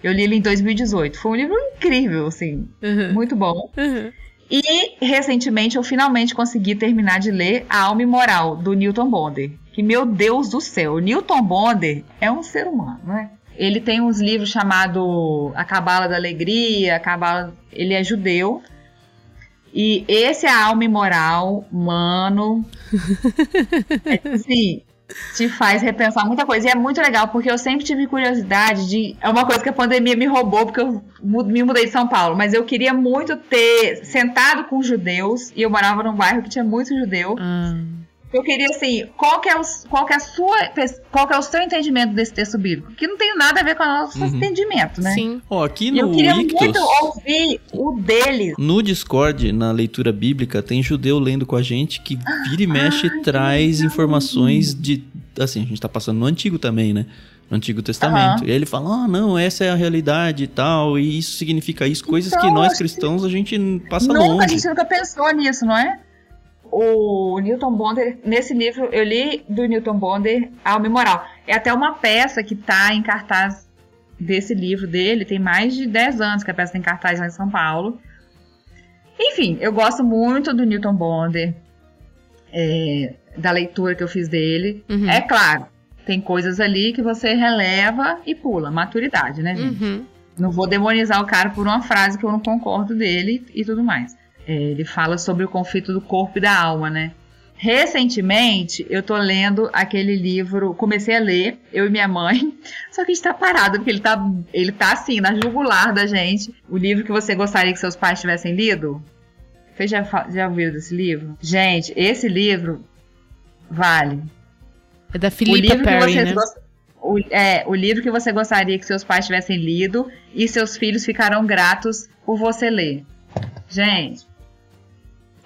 Speaker 3: Eu li ele em 2018. Foi um livro incrível, assim,
Speaker 2: Uhum.
Speaker 3: muito bom.
Speaker 2: Uhum.
Speaker 3: E recentemente eu finalmente consegui terminar de ler A Alma Imoral, do Newton Bonder. Que, meu Deus do céu, Newton Bonder é um ser humano, né? Ele tem uns livros chamado A Cabala da Alegria, a Cabala. Ele é judeu. E esse é a alma imoral, mano. É, assim, te faz repensar muita coisa. E é muito legal, porque eu sempre tive curiosidade de. É uma coisa que a pandemia me roubou, porque eu me mudei de São Paulo. Mas eu queria muito ter sentado com judeus. E eu morava num bairro que tinha muito judeu.
Speaker 2: Ah,
Speaker 3: Eu queria, assim, qual que, é o, qual que é a sua. Qual que é o seu entendimento desse texto bíblico? Que não tem nada a ver com o nosso
Speaker 1: Uhum.
Speaker 3: entendimento, né?
Speaker 2: Sim.
Speaker 1: Ó, aqui
Speaker 3: E eu
Speaker 1: no
Speaker 3: queria
Speaker 1: Ictus,
Speaker 3: muito ouvir o deles.
Speaker 1: no Discord, na leitura bíblica, tem judeu lendo com a gente que vira e mexe e traz informações de. Assim, a gente tá passando no Antigo também, né? No Antigo Testamento.
Speaker 3: Aham.
Speaker 1: E aí ele fala: ah, não, essa é a realidade e tal, e isso significa isso, coisas
Speaker 3: Então,
Speaker 1: que nós cristãos a gente passa
Speaker 3: nunca, a
Speaker 1: longe.
Speaker 3: gente nunca pensou nisso, não é? O Newton Bonder, nesse livro, eu li do Newton Bonder Alma e Moral. É até uma peça que tá em cartaz desse livro dele, tem mais de 10 anos que a peça tem cartaz lá em São Paulo. Enfim, eu gosto muito do Newton Bonder, é, da leitura que eu fiz dele.
Speaker 2: Uhum.
Speaker 3: É claro, tem coisas ali que você releva e pula, maturidade, né, gente?
Speaker 2: Uhum.
Speaker 3: Não vou demonizar o cara por uma frase que eu não concordo dele e tudo mais. É, ele fala sobre o conflito do corpo e da alma, né? Recentemente, eu tô lendo aquele livro, comecei a ler, eu e minha mãe, só que a gente tá parado, porque ele tá, ele tá assim, na jugular da gente. O livro que você gostaria que seus pais tivessem lido? Vocês já, já ouviram desse livro? Gente, esse livro vale.
Speaker 2: É da Filipa Perry, né?
Speaker 3: gost- o, é, o livro que você gostaria que seus pais tivessem lido e seus filhos ficarão gratos por você ler. Gente,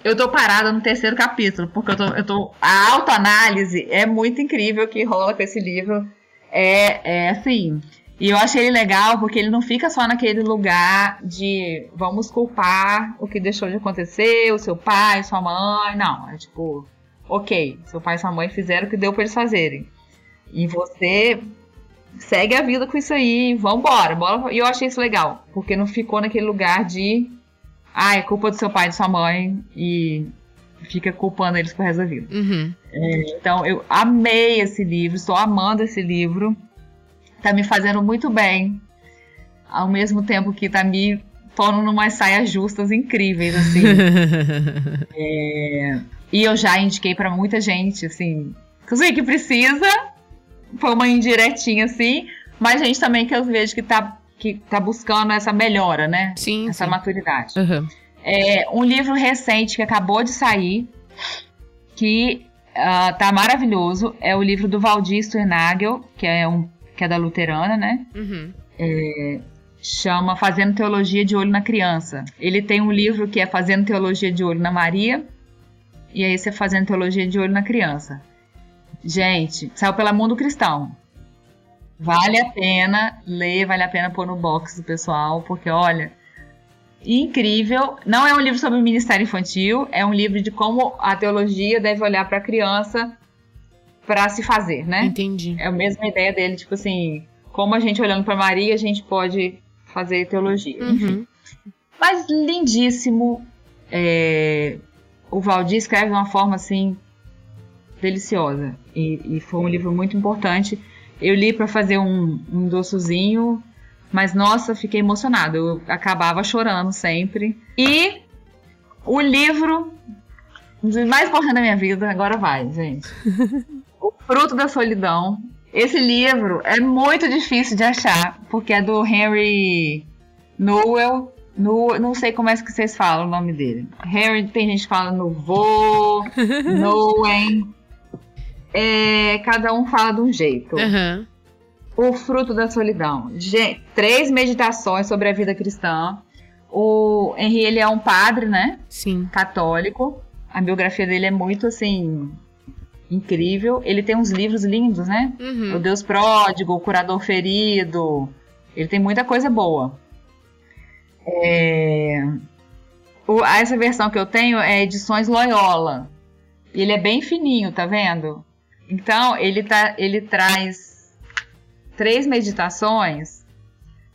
Speaker 3: eu tô parada no terceiro capítulo, porque eu tô, eu tô. A autoanálise é muito incrível que rola com esse livro. É, é assim. E eu achei ele legal porque ele não fica só naquele lugar de vamos culpar o que deixou de acontecer, o seu pai, sua mãe. Não, é tipo, ok, seu pai e sua mãe fizeram o que deu pra eles fazerem. E você segue a vida com isso aí, vambora. Bola... E eu achei isso legal, porque não ficou naquele lugar de. Ah, é culpa do seu pai e de sua mãe e fica culpando eles pro resto da vida.
Speaker 2: Uhum.
Speaker 3: Então, eu amei esse livro, estou amando esse livro. Tá me fazendo muito bem. Ao mesmo tempo que tá me pondo numas saias justas incríveis, assim. E eu já indiquei pra muita gente, assim, inclusive que precisa. Foi uma indiretinha, assim. Mas gente também que eu vejo que tá, que tá buscando essa melhora, né?
Speaker 2: sim,
Speaker 3: Essa
Speaker 2: sim.
Speaker 3: maturidade.
Speaker 2: Uhum.
Speaker 3: É um livro recente que acabou de sair, que ah, tá maravilhoso. É o livro do Valdir Sternagel, que é, um, que é da Luterana, né?
Speaker 2: Uhum.
Speaker 3: Chama Fazendo Teologia de Olho na Criança. Ele tem um livro que é Fazendo Teologia de Olho na Maria, e aí você Fazendo Teologia de Olho na Criança. Gente, saiu pela Mundo Cristão. Vale a pena ler, vale a pena pôr no box do pessoal, porque olha, incrível. Não é um livro sobre o ministério infantil, é um livro de como a teologia deve olhar para a criança para se fazer, né?
Speaker 2: Entendi.
Speaker 3: É a mesma ideia dele, tipo assim, como a gente olhando para Maria, a gente pode fazer teologia. Enfim.
Speaker 2: Uhum.
Speaker 3: Mas lindíssimo. É, O Valdir escreve de uma forma assim deliciosa. E, e foi um livro muito importante. Eu li para fazer um, um doçozinho, mas nossa, fiquei emocionada. Eu acabava chorando sempre. E o livro mais importantes da minha vida, agora vai, gente. o Fruto da Solidão. Esse livro é muito difícil de achar, porque é do Henry Noel, no, não sei como é que vocês falam o nome dele. Harry, tem gente que fala no vô, Noen. É, cada um fala de um jeito.
Speaker 2: Aham.
Speaker 3: O fruto da solidão. Gente, três meditações sobre a vida cristã. O Henry, ele é um padre, né?
Speaker 2: Sim.
Speaker 3: Católico. A biografia dele é muito, assim, incrível. Ele tem uns livros lindos, né?
Speaker 2: Uhum.
Speaker 3: O Deus Pródigo, O Curador Ferido. Ele tem muita coisa boa. É, o- essa versão que eu tenho é edições Loyola. Ele é bem fininho, tá vendo? Então, ele, tá, ele traz três meditações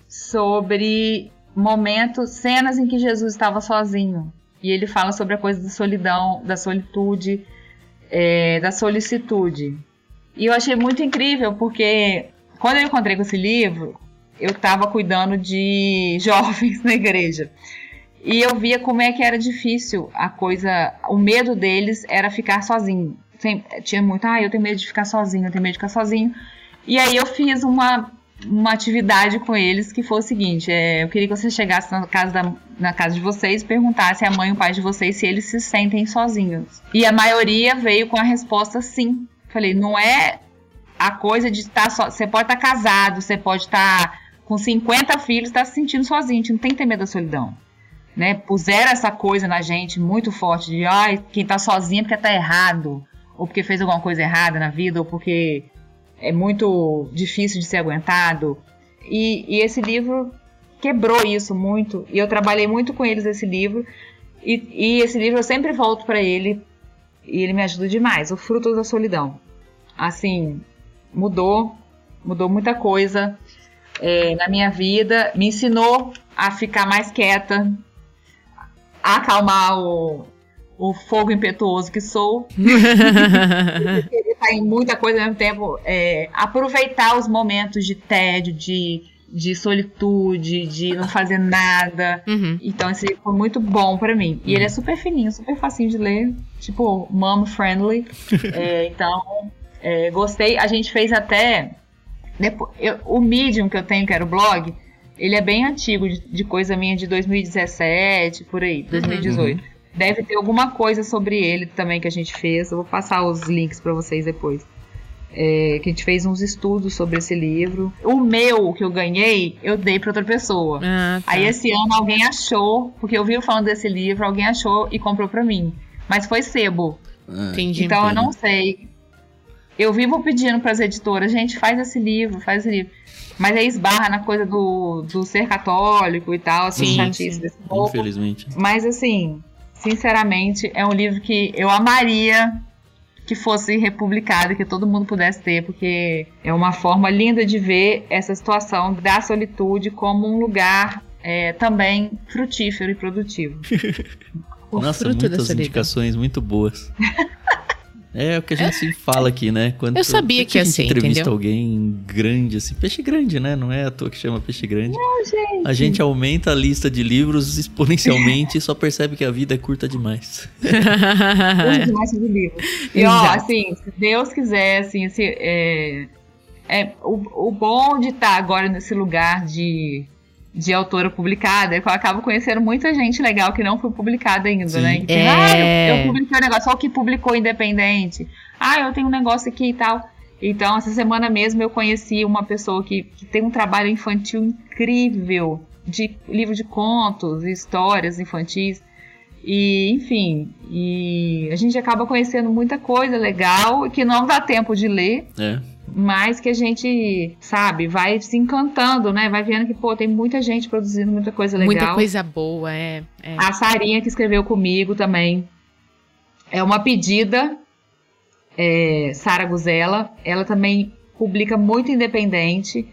Speaker 3: sobre momentos, cenas em que Jesus estava sozinho. E ele fala sobre a coisa da solidão, da solitude, é, da solicitude. E eu achei muito incrível, porque quando eu encontrei com esse livro, eu estava cuidando de jovens na igreja. E eu via como é que era difícil a coisa. O medo deles era ficar sozinho. Sem- tinha muito, ah, eu tenho medo de ficar sozinho, eu tenho medo de ficar sozinho. E aí eu fiz uma, uma atividade com eles que foi o seguinte: é, eu queria que você chegasse na casa, da, na casa de vocês e perguntasse à mãe e ao pai de vocês se eles se sentem sozinhos. E a maioria veio com a resposta sim. Falei, não é a coisa de estar só. Você pode estar casado, você pode estar com 50 filhos, está se sentindo sozinho. A não tem que ter medo da solidão. Né? Puseram essa coisa na gente muito forte de ai, quem tá sozinho é porque tá errado, ou porque fez alguma coisa errada na vida, ou porque é muito difícil de ser aguentado. E, e esse livro quebrou isso muito. E eu trabalhei muito com eles esse livro. E, e esse livro eu sempre volto para ele e ele me ajuda demais. O Fruto da Solidão. Assim, mudou, mudou muita coisa é, na minha vida, me ensinou a ficar mais quieta, a acalmar o, o fogo impetuoso que sou, querer estar em muita coisa ao mesmo tempo, é, aproveitar os momentos de tédio, de, de solitude, de não fazer nada.
Speaker 2: Uhum.
Speaker 3: Então esse livro foi muito bom pra mim. E ele é super fininho, super facinho de ler, tipo mom friendly. É, então é, gostei. A gente fez até depo- eu- o Medium que eu tenho, que era o blog, ele é bem antigo, de, de coisa minha de 2017, por aí, 2018. Deve ter alguma coisa sobre ele também que a gente fez. Eu vou passar os links pra vocês depois. É, que a gente fez uns estudos sobre esse livro. O meu que eu ganhei, eu dei pra outra pessoa.
Speaker 2: Ah, tá.
Speaker 3: Aí esse ano alguém achou, porque eu vi falando desse livro, alguém achou e comprou pra mim. Mas foi sebo.
Speaker 1: Ah,
Speaker 2: Entendi.
Speaker 3: Então eu não sei. Eu vivo pedindo pras editoras, gente, faz esse livro, faz esse livro. Mas aí esbarra na coisa do, do ser católico e tal, assim,
Speaker 2: Sim,
Speaker 3: chatice
Speaker 2: sim.
Speaker 3: desse povo.
Speaker 1: Infelizmente.
Speaker 3: Mas assim, sinceramente, é um livro que eu amaria que fosse republicado, que todo mundo pudesse ter, porque é uma forma linda de ver essa situação da solitude como um lugar é, também frutífero e produtivo.
Speaker 1: Nossa, muitas indicações muito boas. É o que a gente sempre fala aqui, né? Quando,
Speaker 2: Eu sabia que ia
Speaker 1: a gente
Speaker 2: ser,
Speaker 1: entrevista
Speaker 2: entendeu?
Speaker 1: alguém grande, assim, peixe grande, né? Não é à toa que chama peixe grande.
Speaker 3: gente.
Speaker 1: A gente aumenta a lista de livros exponencialmente e só percebe que a vida é curta demais.
Speaker 3: Uso demais de livro. E ó, assim, se Deus quiser, assim, se, é, é, o, o bom de estar agora nesse lugar de, de autora publicada é eu acabo conhecendo muita gente legal que não foi publicada ainda,
Speaker 1: Sim.
Speaker 3: né? Que,
Speaker 2: É.
Speaker 3: Ah, eu, eu publiquei um negócio, só o que publicou independente. Ah, eu tenho um negócio aqui e tal. Então, essa semana mesmo eu conheci uma pessoa que, que tem um trabalho infantil incrível, de livro de contos, histórias infantis. E, enfim, e a gente acaba conhecendo muita coisa legal que não dá tempo de ler,
Speaker 1: É.
Speaker 3: mas que a gente, sabe, vai se encantando, né? Vai vendo que, pô, tem muita gente produzindo muita coisa legal.
Speaker 2: Muita coisa boa, é. é.
Speaker 3: A Sarinha que escreveu comigo também. É uma pedida, é, Sara Guzella. Ela também publica muito independente,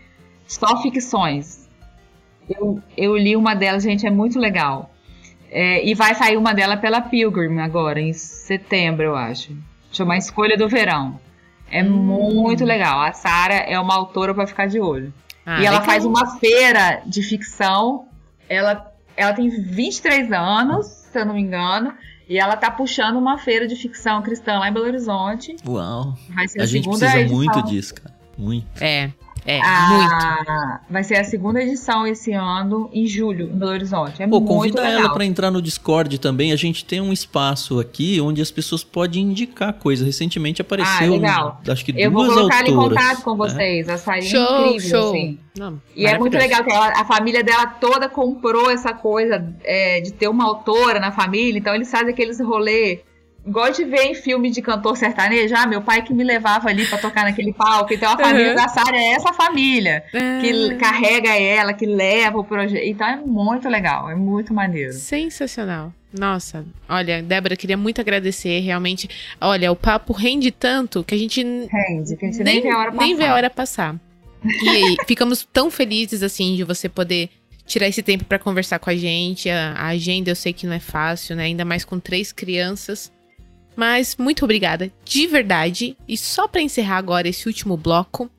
Speaker 3: só ficções. Eu, eu li uma delas, gente, é muito legal. É, e vai sair uma dela pela Pilgrim agora, em setembro, eu acho. Chama Escolha do Verão. É muito legal. A Sara é uma autora para ficar de olho.
Speaker 2: Ah,
Speaker 3: e ela
Speaker 2: legal.
Speaker 3: faz uma feira de ficção. Ela, ela tem 23 anos, se eu não me engano. E ela tá puxando uma feira de ficção cristã lá em Belo Horizonte.
Speaker 1: Uau.
Speaker 3: Vai ser a,
Speaker 1: A gente precisa
Speaker 3: edição.
Speaker 1: muito disso, cara. Muito.
Speaker 2: É. É,
Speaker 3: Ah,
Speaker 2: muito.
Speaker 3: Vai ser a segunda edição esse ano, em julho, em Belo Horizonte. É
Speaker 1: Pô,
Speaker 3: muito
Speaker 1: convida
Speaker 3: legal.
Speaker 1: ela pra entrar no Discord também. A gente tem um espaço aqui onde as pessoas podem indicar coisas. Recentemente apareceu,
Speaker 3: Ah, legal.
Speaker 1: acho que
Speaker 3: Eu vou
Speaker 1: duas
Speaker 3: colocar ela em
Speaker 1: autoras.
Speaker 3: contato com
Speaker 1: né?
Speaker 3: vocês. A Sarinha é
Speaker 2: Show,
Speaker 3: incrível,
Speaker 2: show.
Speaker 3: assim.
Speaker 2: Não,
Speaker 3: E é muito legal que ela- a família dela toda comprou essa coisa é, de ter uma autora na família, então eles fazem aqueles rolê. Igual de ver em filme de cantor sertanejo, ah, meu pai que me levava ali pra tocar naquele palco. Então a família
Speaker 2: Uhum.
Speaker 3: da Sara é essa família que
Speaker 2: Ah,
Speaker 3: carrega ela, que leva o projeto. Então é muito legal, é muito maneiro.
Speaker 2: Sensacional. Nossa, olha, Débora, queria muito agradecer, realmente. Olha, o papo rende tanto que a gente
Speaker 3: Rende, que a gente nem, vê a hora passar.
Speaker 2: nem vê a hora passar. E aí, ficamos tão felizes, assim, de você poder tirar esse tempo pra conversar com a gente. A, a agenda eu sei que não é fácil, né? Ainda mais com três crianças. Mas muito obrigada, de verdade. E só pra encerrar agora esse último bloco,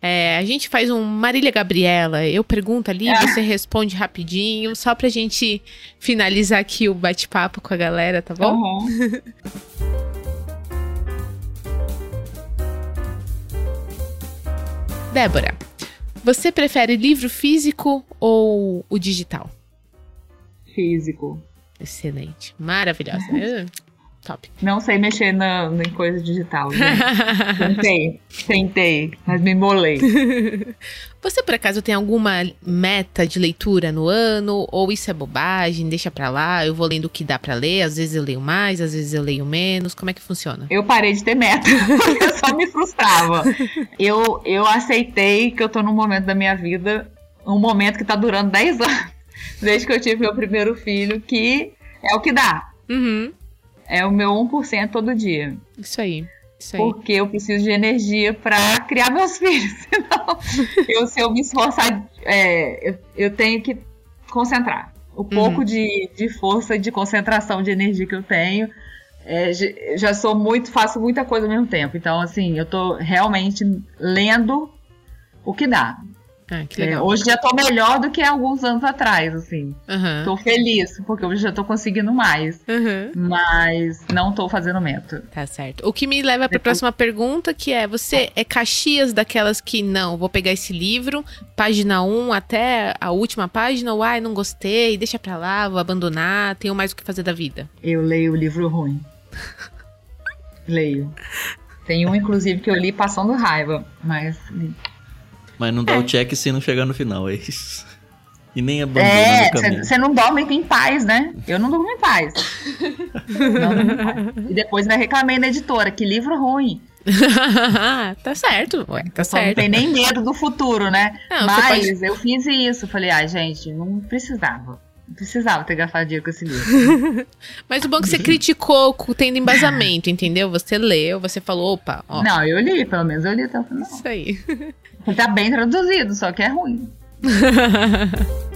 Speaker 2: é, a gente faz um Marília Gabriela. Eu pergunto ali,
Speaker 3: Ah.
Speaker 2: você responde rapidinho, só pra gente finalizar aqui o bate-papo com a galera, tá bom?
Speaker 3: Uhum.
Speaker 2: Débora, você prefere livro físico ou o digital?
Speaker 3: Físico.
Speaker 2: Excelente, maravilhosa. Top.
Speaker 3: Não sei mexer na, em coisa digital. Tentei, tentei, mas me embolei.
Speaker 2: Você por acaso tem alguma meta de leitura no ano? Ou isso é bobagem? Deixa pra lá, eu vou lendo o que dá pra ler. Às vezes eu leio mais, às vezes eu leio menos. Como é que funciona?
Speaker 3: Eu parei de ter meta, porque eu só me frustrava. Eu, eu aceitei que eu tô num momento da minha vida, um momento que tá durando 10 anos, desde que eu tive meu primeiro filho, que é o que dá.
Speaker 2: Uhum.
Speaker 3: É o meu 1% todo dia.
Speaker 2: Isso aí. Isso aí.
Speaker 3: Porque eu preciso de energia pra criar meus filhos. Senão, eu, se eu me esforçar, é, eu, eu tenho que concentrar. O pouco de, de força e de concentração de energia que eu tenho. é, já sou muito, faço muita coisa ao mesmo tempo. Então, assim, eu tô realmente lendo o que dá.
Speaker 2: Ah,
Speaker 3: É, hoje já tô melhor do que alguns anos atrás, assim.
Speaker 2: Aham.
Speaker 3: Tô feliz, porque hoje já tô conseguindo mais.
Speaker 2: Aham.
Speaker 3: Mas não tô fazendo meta.
Speaker 2: Tá certo. O que me leva pra
Speaker 3: Depois-
Speaker 2: próxima pergunta, que é: você é Caxias daquelas que não, vou pegar esse livro, página 1 até a última página, ou ai, não gostei, deixa pra lá, vou abandonar, tenho mais o que fazer da vida.
Speaker 3: Eu leio livro ruim. leio. Tem um, inclusive, que eu li passando raiva, mas.
Speaker 1: Mas não dá
Speaker 3: É.
Speaker 1: o check se não chegar no final, é isso. E nem abandona
Speaker 3: É,
Speaker 1: no caminho.
Speaker 3: você não dorme em paz, né? Eu não durmo em paz. Não. E depois ainda reclamei na editora, que livro ruim.
Speaker 2: tá certo, ué, tá
Speaker 3: Só não
Speaker 2: certo.
Speaker 3: tem nem medo do futuro, né?
Speaker 2: Não,
Speaker 3: mas
Speaker 2: pode-
Speaker 3: eu fiz isso. Falei, ah, gente, não precisava. Não precisava ter gastado dinheiro com esse livro.
Speaker 2: Mas o bom é que você criticou com- tendo embasamento, entendeu? Você leu, você falou, opa, ó.
Speaker 3: Não, eu li, pelo menos eu li até o final.
Speaker 2: Isso aí.
Speaker 3: Tá bem traduzido, só que é ruim.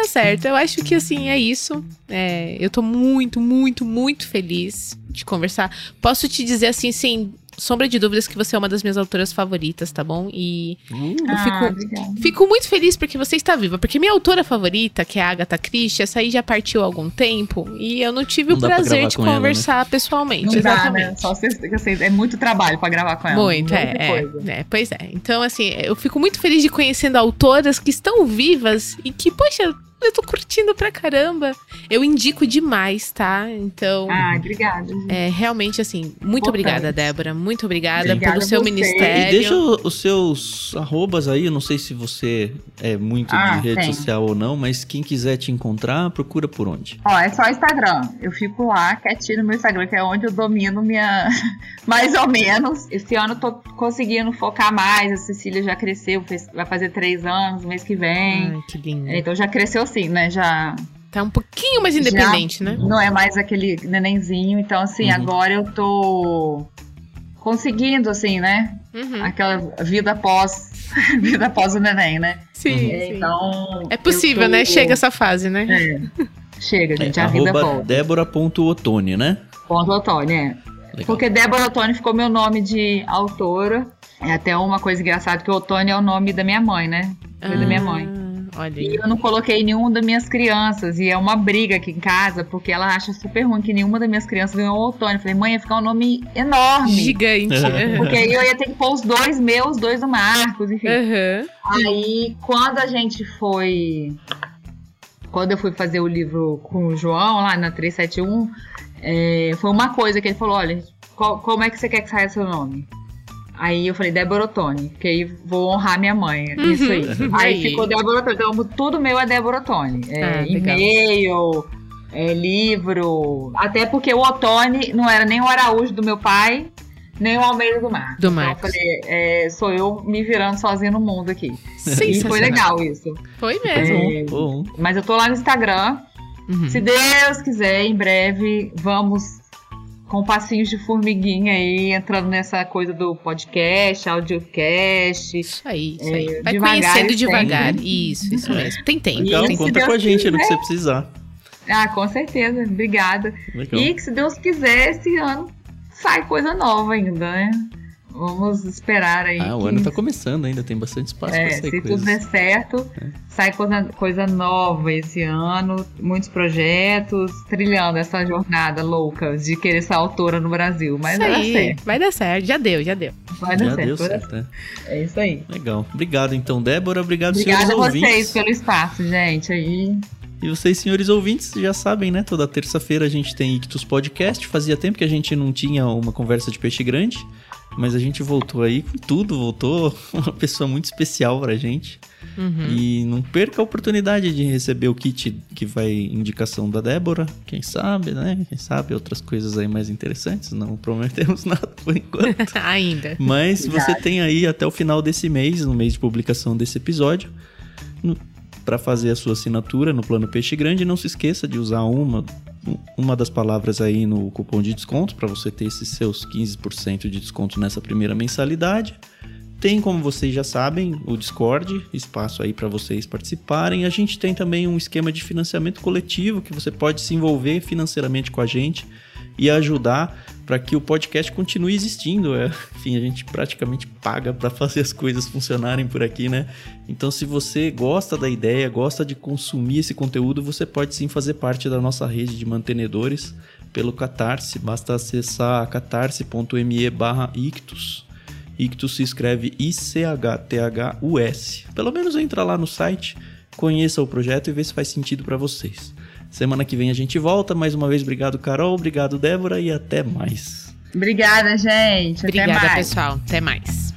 Speaker 2: Tá certo, eu acho que assim é isso. É, eu tô muito, muito, muito feliz de conversar. Posso te dizer assim, sem sombra de dúvidas, que você é uma das minhas autoras favoritas, tá bom? E
Speaker 1: Uh,
Speaker 2: eu
Speaker 3: Ah,
Speaker 2: fico,
Speaker 3: obrigada.
Speaker 2: fico muito feliz porque você está viva. Porque minha autora favorita, que é a Agatha Christie, essa aí já partiu há algum tempo e eu não tive
Speaker 1: Não
Speaker 2: o
Speaker 1: dá pra
Speaker 2: prazer de
Speaker 1: com ela, né?
Speaker 2: conversar pessoalmente.
Speaker 3: Não dá,
Speaker 2: exatamente.
Speaker 3: né? Só se, assim, é muito trabalho pra gravar com ela.
Speaker 2: Muito, é, é, é, Pois é. Então, assim, eu fico muito feliz de conhecendo autoras que estão vivas e que, poxa, eu tô curtindo pra caramba. Eu indico demais, tá? Então,
Speaker 3: Ah, obrigada. gente.
Speaker 2: é realmente assim, muito
Speaker 3: Importante.
Speaker 2: obrigada, Débora. Muito obrigada
Speaker 3: Obrigada
Speaker 2: pelo seu
Speaker 3: você.
Speaker 1: E
Speaker 2: ministério.
Speaker 1: deixa os seus arrobas aí, eu não sei se você é muito
Speaker 3: Ah,
Speaker 1: de rede
Speaker 3: tem.
Speaker 1: social ou não, mas quem quiser te encontrar, procura por onde.
Speaker 3: Ó, é só Instagram. Eu fico lá quietinho no meu Instagram, que é onde eu domino minha. mais ou menos. Esse ano eu tô conseguindo focar mais. A Cecília já cresceu, fez- vai fazer três anos mês que vem.
Speaker 2: Ai, que lindo.
Speaker 3: Então já cresceu sim, né? Já
Speaker 2: Tá um pouquinho mais independente, né?
Speaker 3: não é mais aquele nenenzinho. Então, assim,
Speaker 1: Uhum.
Speaker 3: agora eu tô conseguindo, assim, né?
Speaker 2: Uhum.
Speaker 3: Aquela vida após. vida após o neném, né?
Speaker 2: Sim, sim.
Speaker 3: Então.
Speaker 2: É possível,
Speaker 3: eu tô-
Speaker 2: né? Chega essa fase, né?
Speaker 3: É. Chega, gente,
Speaker 1: É,
Speaker 3: a vida volta.
Speaker 1: débora.otone, né?
Speaker 3: Ponto Otone, é.
Speaker 1: Legal.
Speaker 3: Porque Débora Otone ficou meu nome de autora. É até uma coisa engraçada que o Otone é o nome da minha mãe, né? Foi da minha mãe.
Speaker 2: Olha.
Speaker 3: E eu não coloquei nenhuma das minhas crianças. E é uma briga aqui em casa, porque ela acha super ruim que nenhuma das minhas crianças ganhou o outono. Eu falei, mãe, ia ficar um nome enorme.
Speaker 2: Gigante.
Speaker 3: Porque aí eu ia ter que pôr os dois meus, dois do Marcos, enfim.
Speaker 2: Uhum.
Speaker 3: Aí, quando a gente foi. Quando eu fui fazer o livro com o João, lá na 371, é, foi uma coisa que ele falou: olha, qual- como é que você quer que saia seu nome? Aí eu falei, Débora Ottoni, porque aí vou honrar minha mãe. Isso aí.
Speaker 2: Uhum.
Speaker 3: Aí
Speaker 2: Aí.
Speaker 3: ficou Débora Ottoni. Então, tudo meu é Débora Ottoni. É,
Speaker 2: Ah,
Speaker 3: e-mail, é, livro. Até porque o Ottoni não era nem o Araújo do meu pai, nem o Almeida do Mar.
Speaker 2: Do
Speaker 3: Então, eu falei, é, sou eu me virando sozinha no mundo aqui. E
Speaker 2: Sensacional.
Speaker 3: foi legal isso.
Speaker 2: Foi mesmo.
Speaker 3: É,
Speaker 1: Bom,
Speaker 3: Mas eu tô lá no Instagram.
Speaker 2: Uhum.
Speaker 3: Se Deus quiser, em breve, vamos com passinhos de formiguinha aí, entrando nessa coisa do podcast, audiocast.
Speaker 2: Isso aí, isso aí.
Speaker 3: É,
Speaker 2: Vai
Speaker 3: devagar
Speaker 2: conhecendo
Speaker 3: e
Speaker 2: devagar.
Speaker 3: sempre.
Speaker 2: Isso, isso mesmo. Tem tempo.
Speaker 1: legal,
Speaker 2: tem
Speaker 1: conta
Speaker 3: Deus
Speaker 1: com a gente no que
Speaker 3: quiser.
Speaker 1: você precisar.
Speaker 3: Ah, com certeza. Obrigada.
Speaker 1: Legal.
Speaker 3: E que se Deus quiser, esse ano sai coisa nova ainda, né? Vamos esperar aí.
Speaker 1: Ah, o
Speaker 3: que-
Speaker 1: ano tá começando ainda, tem bastante espaço
Speaker 3: É,
Speaker 1: pra
Speaker 3: se
Speaker 1: sair
Speaker 3: tudo
Speaker 1: coisas.
Speaker 3: der certo, sai coisa, coisa nova esse ano, muitos projetos, trilhando essa jornada louca de querer ser autora no Brasil. Mas
Speaker 2: Isso
Speaker 3: vai dar
Speaker 2: aí.
Speaker 3: certo.
Speaker 2: Vai dar certo. Já deu, já deu.
Speaker 3: Vai dar
Speaker 1: Já
Speaker 3: certo.
Speaker 1: deu
Speaker 3: vai dar
Speaker 1: certo,
Speaker 3: certo. É isso aí.
Speaker 1: Legal. Obrigado, então, Débora. Obrigado,
Speaker 3: Obrigada a
Speaker 1: senhores
Speaker 3: vocês
Speaker 1: ouvintes.
Speaker 3: pelo espaço, gente. Aí.
Speaker 1: E vocês, senhores ouvintes, já sabem, né? Toda terça-feira a gente tem Ictus Podcast. Fazia tempo que a gente não tinha uma conversa de peixe grande, mas a gente voltou aí com tudo. Voltou uma pessoa muito especial pra gente.
Speaker 2: Uhum.
Speaker 1: E não perca a oportunidade de receber o kit que vai indicação da Débora. Quem sabe, né? Quem sabe outras coisas aí mais interessantes. Não prometemos nada por enquanto.
Speaker 2: Ainda.
Speaker 1: Mas você
Speaker 3: Verdade.
Speaker 1: tem aí até o final desse mês, no mês de publicação desse episódio, para fazer a sua assinatura no plano Peixe Grande. Não se esqueça de usar uma, uma das palavras aí no cupom de desconto para você ter esses seus 15% de desconto nessa primeira mensalidade. Tem, como vocês já sabem, o Discord, espaço aí para vocês participarem. A gente tem também um esquema de financiamento coletivo que você pode se envolver financeiramente com a gente e ajudar para que o podcast continue existindo. É, enfim, a gente praticamente paga para fazer as coisas funcionarem por aqui, né? Então, se você gosta da ideia, gosta de consumir esse conteúdo, você pode sim fazer parte da nossa rede de mantenedores pelo Catarse. Basta acessar catarse.me barra ictus. Ictus se escreve I-C-H-T-H-U-S. Pelo menos entra lá no site, conheça o projeto e vê se faz sentido para vocês. Semana que vem a gente volta. Mais uma vez, obrigado, Carol. Obrigado, Débora. E até mais.
Speaker 3: Obrigada, gente. Até
Speaker 2: Obrigada,
Speaker 3: mais.
Speaker 2: pessoal. Até mais.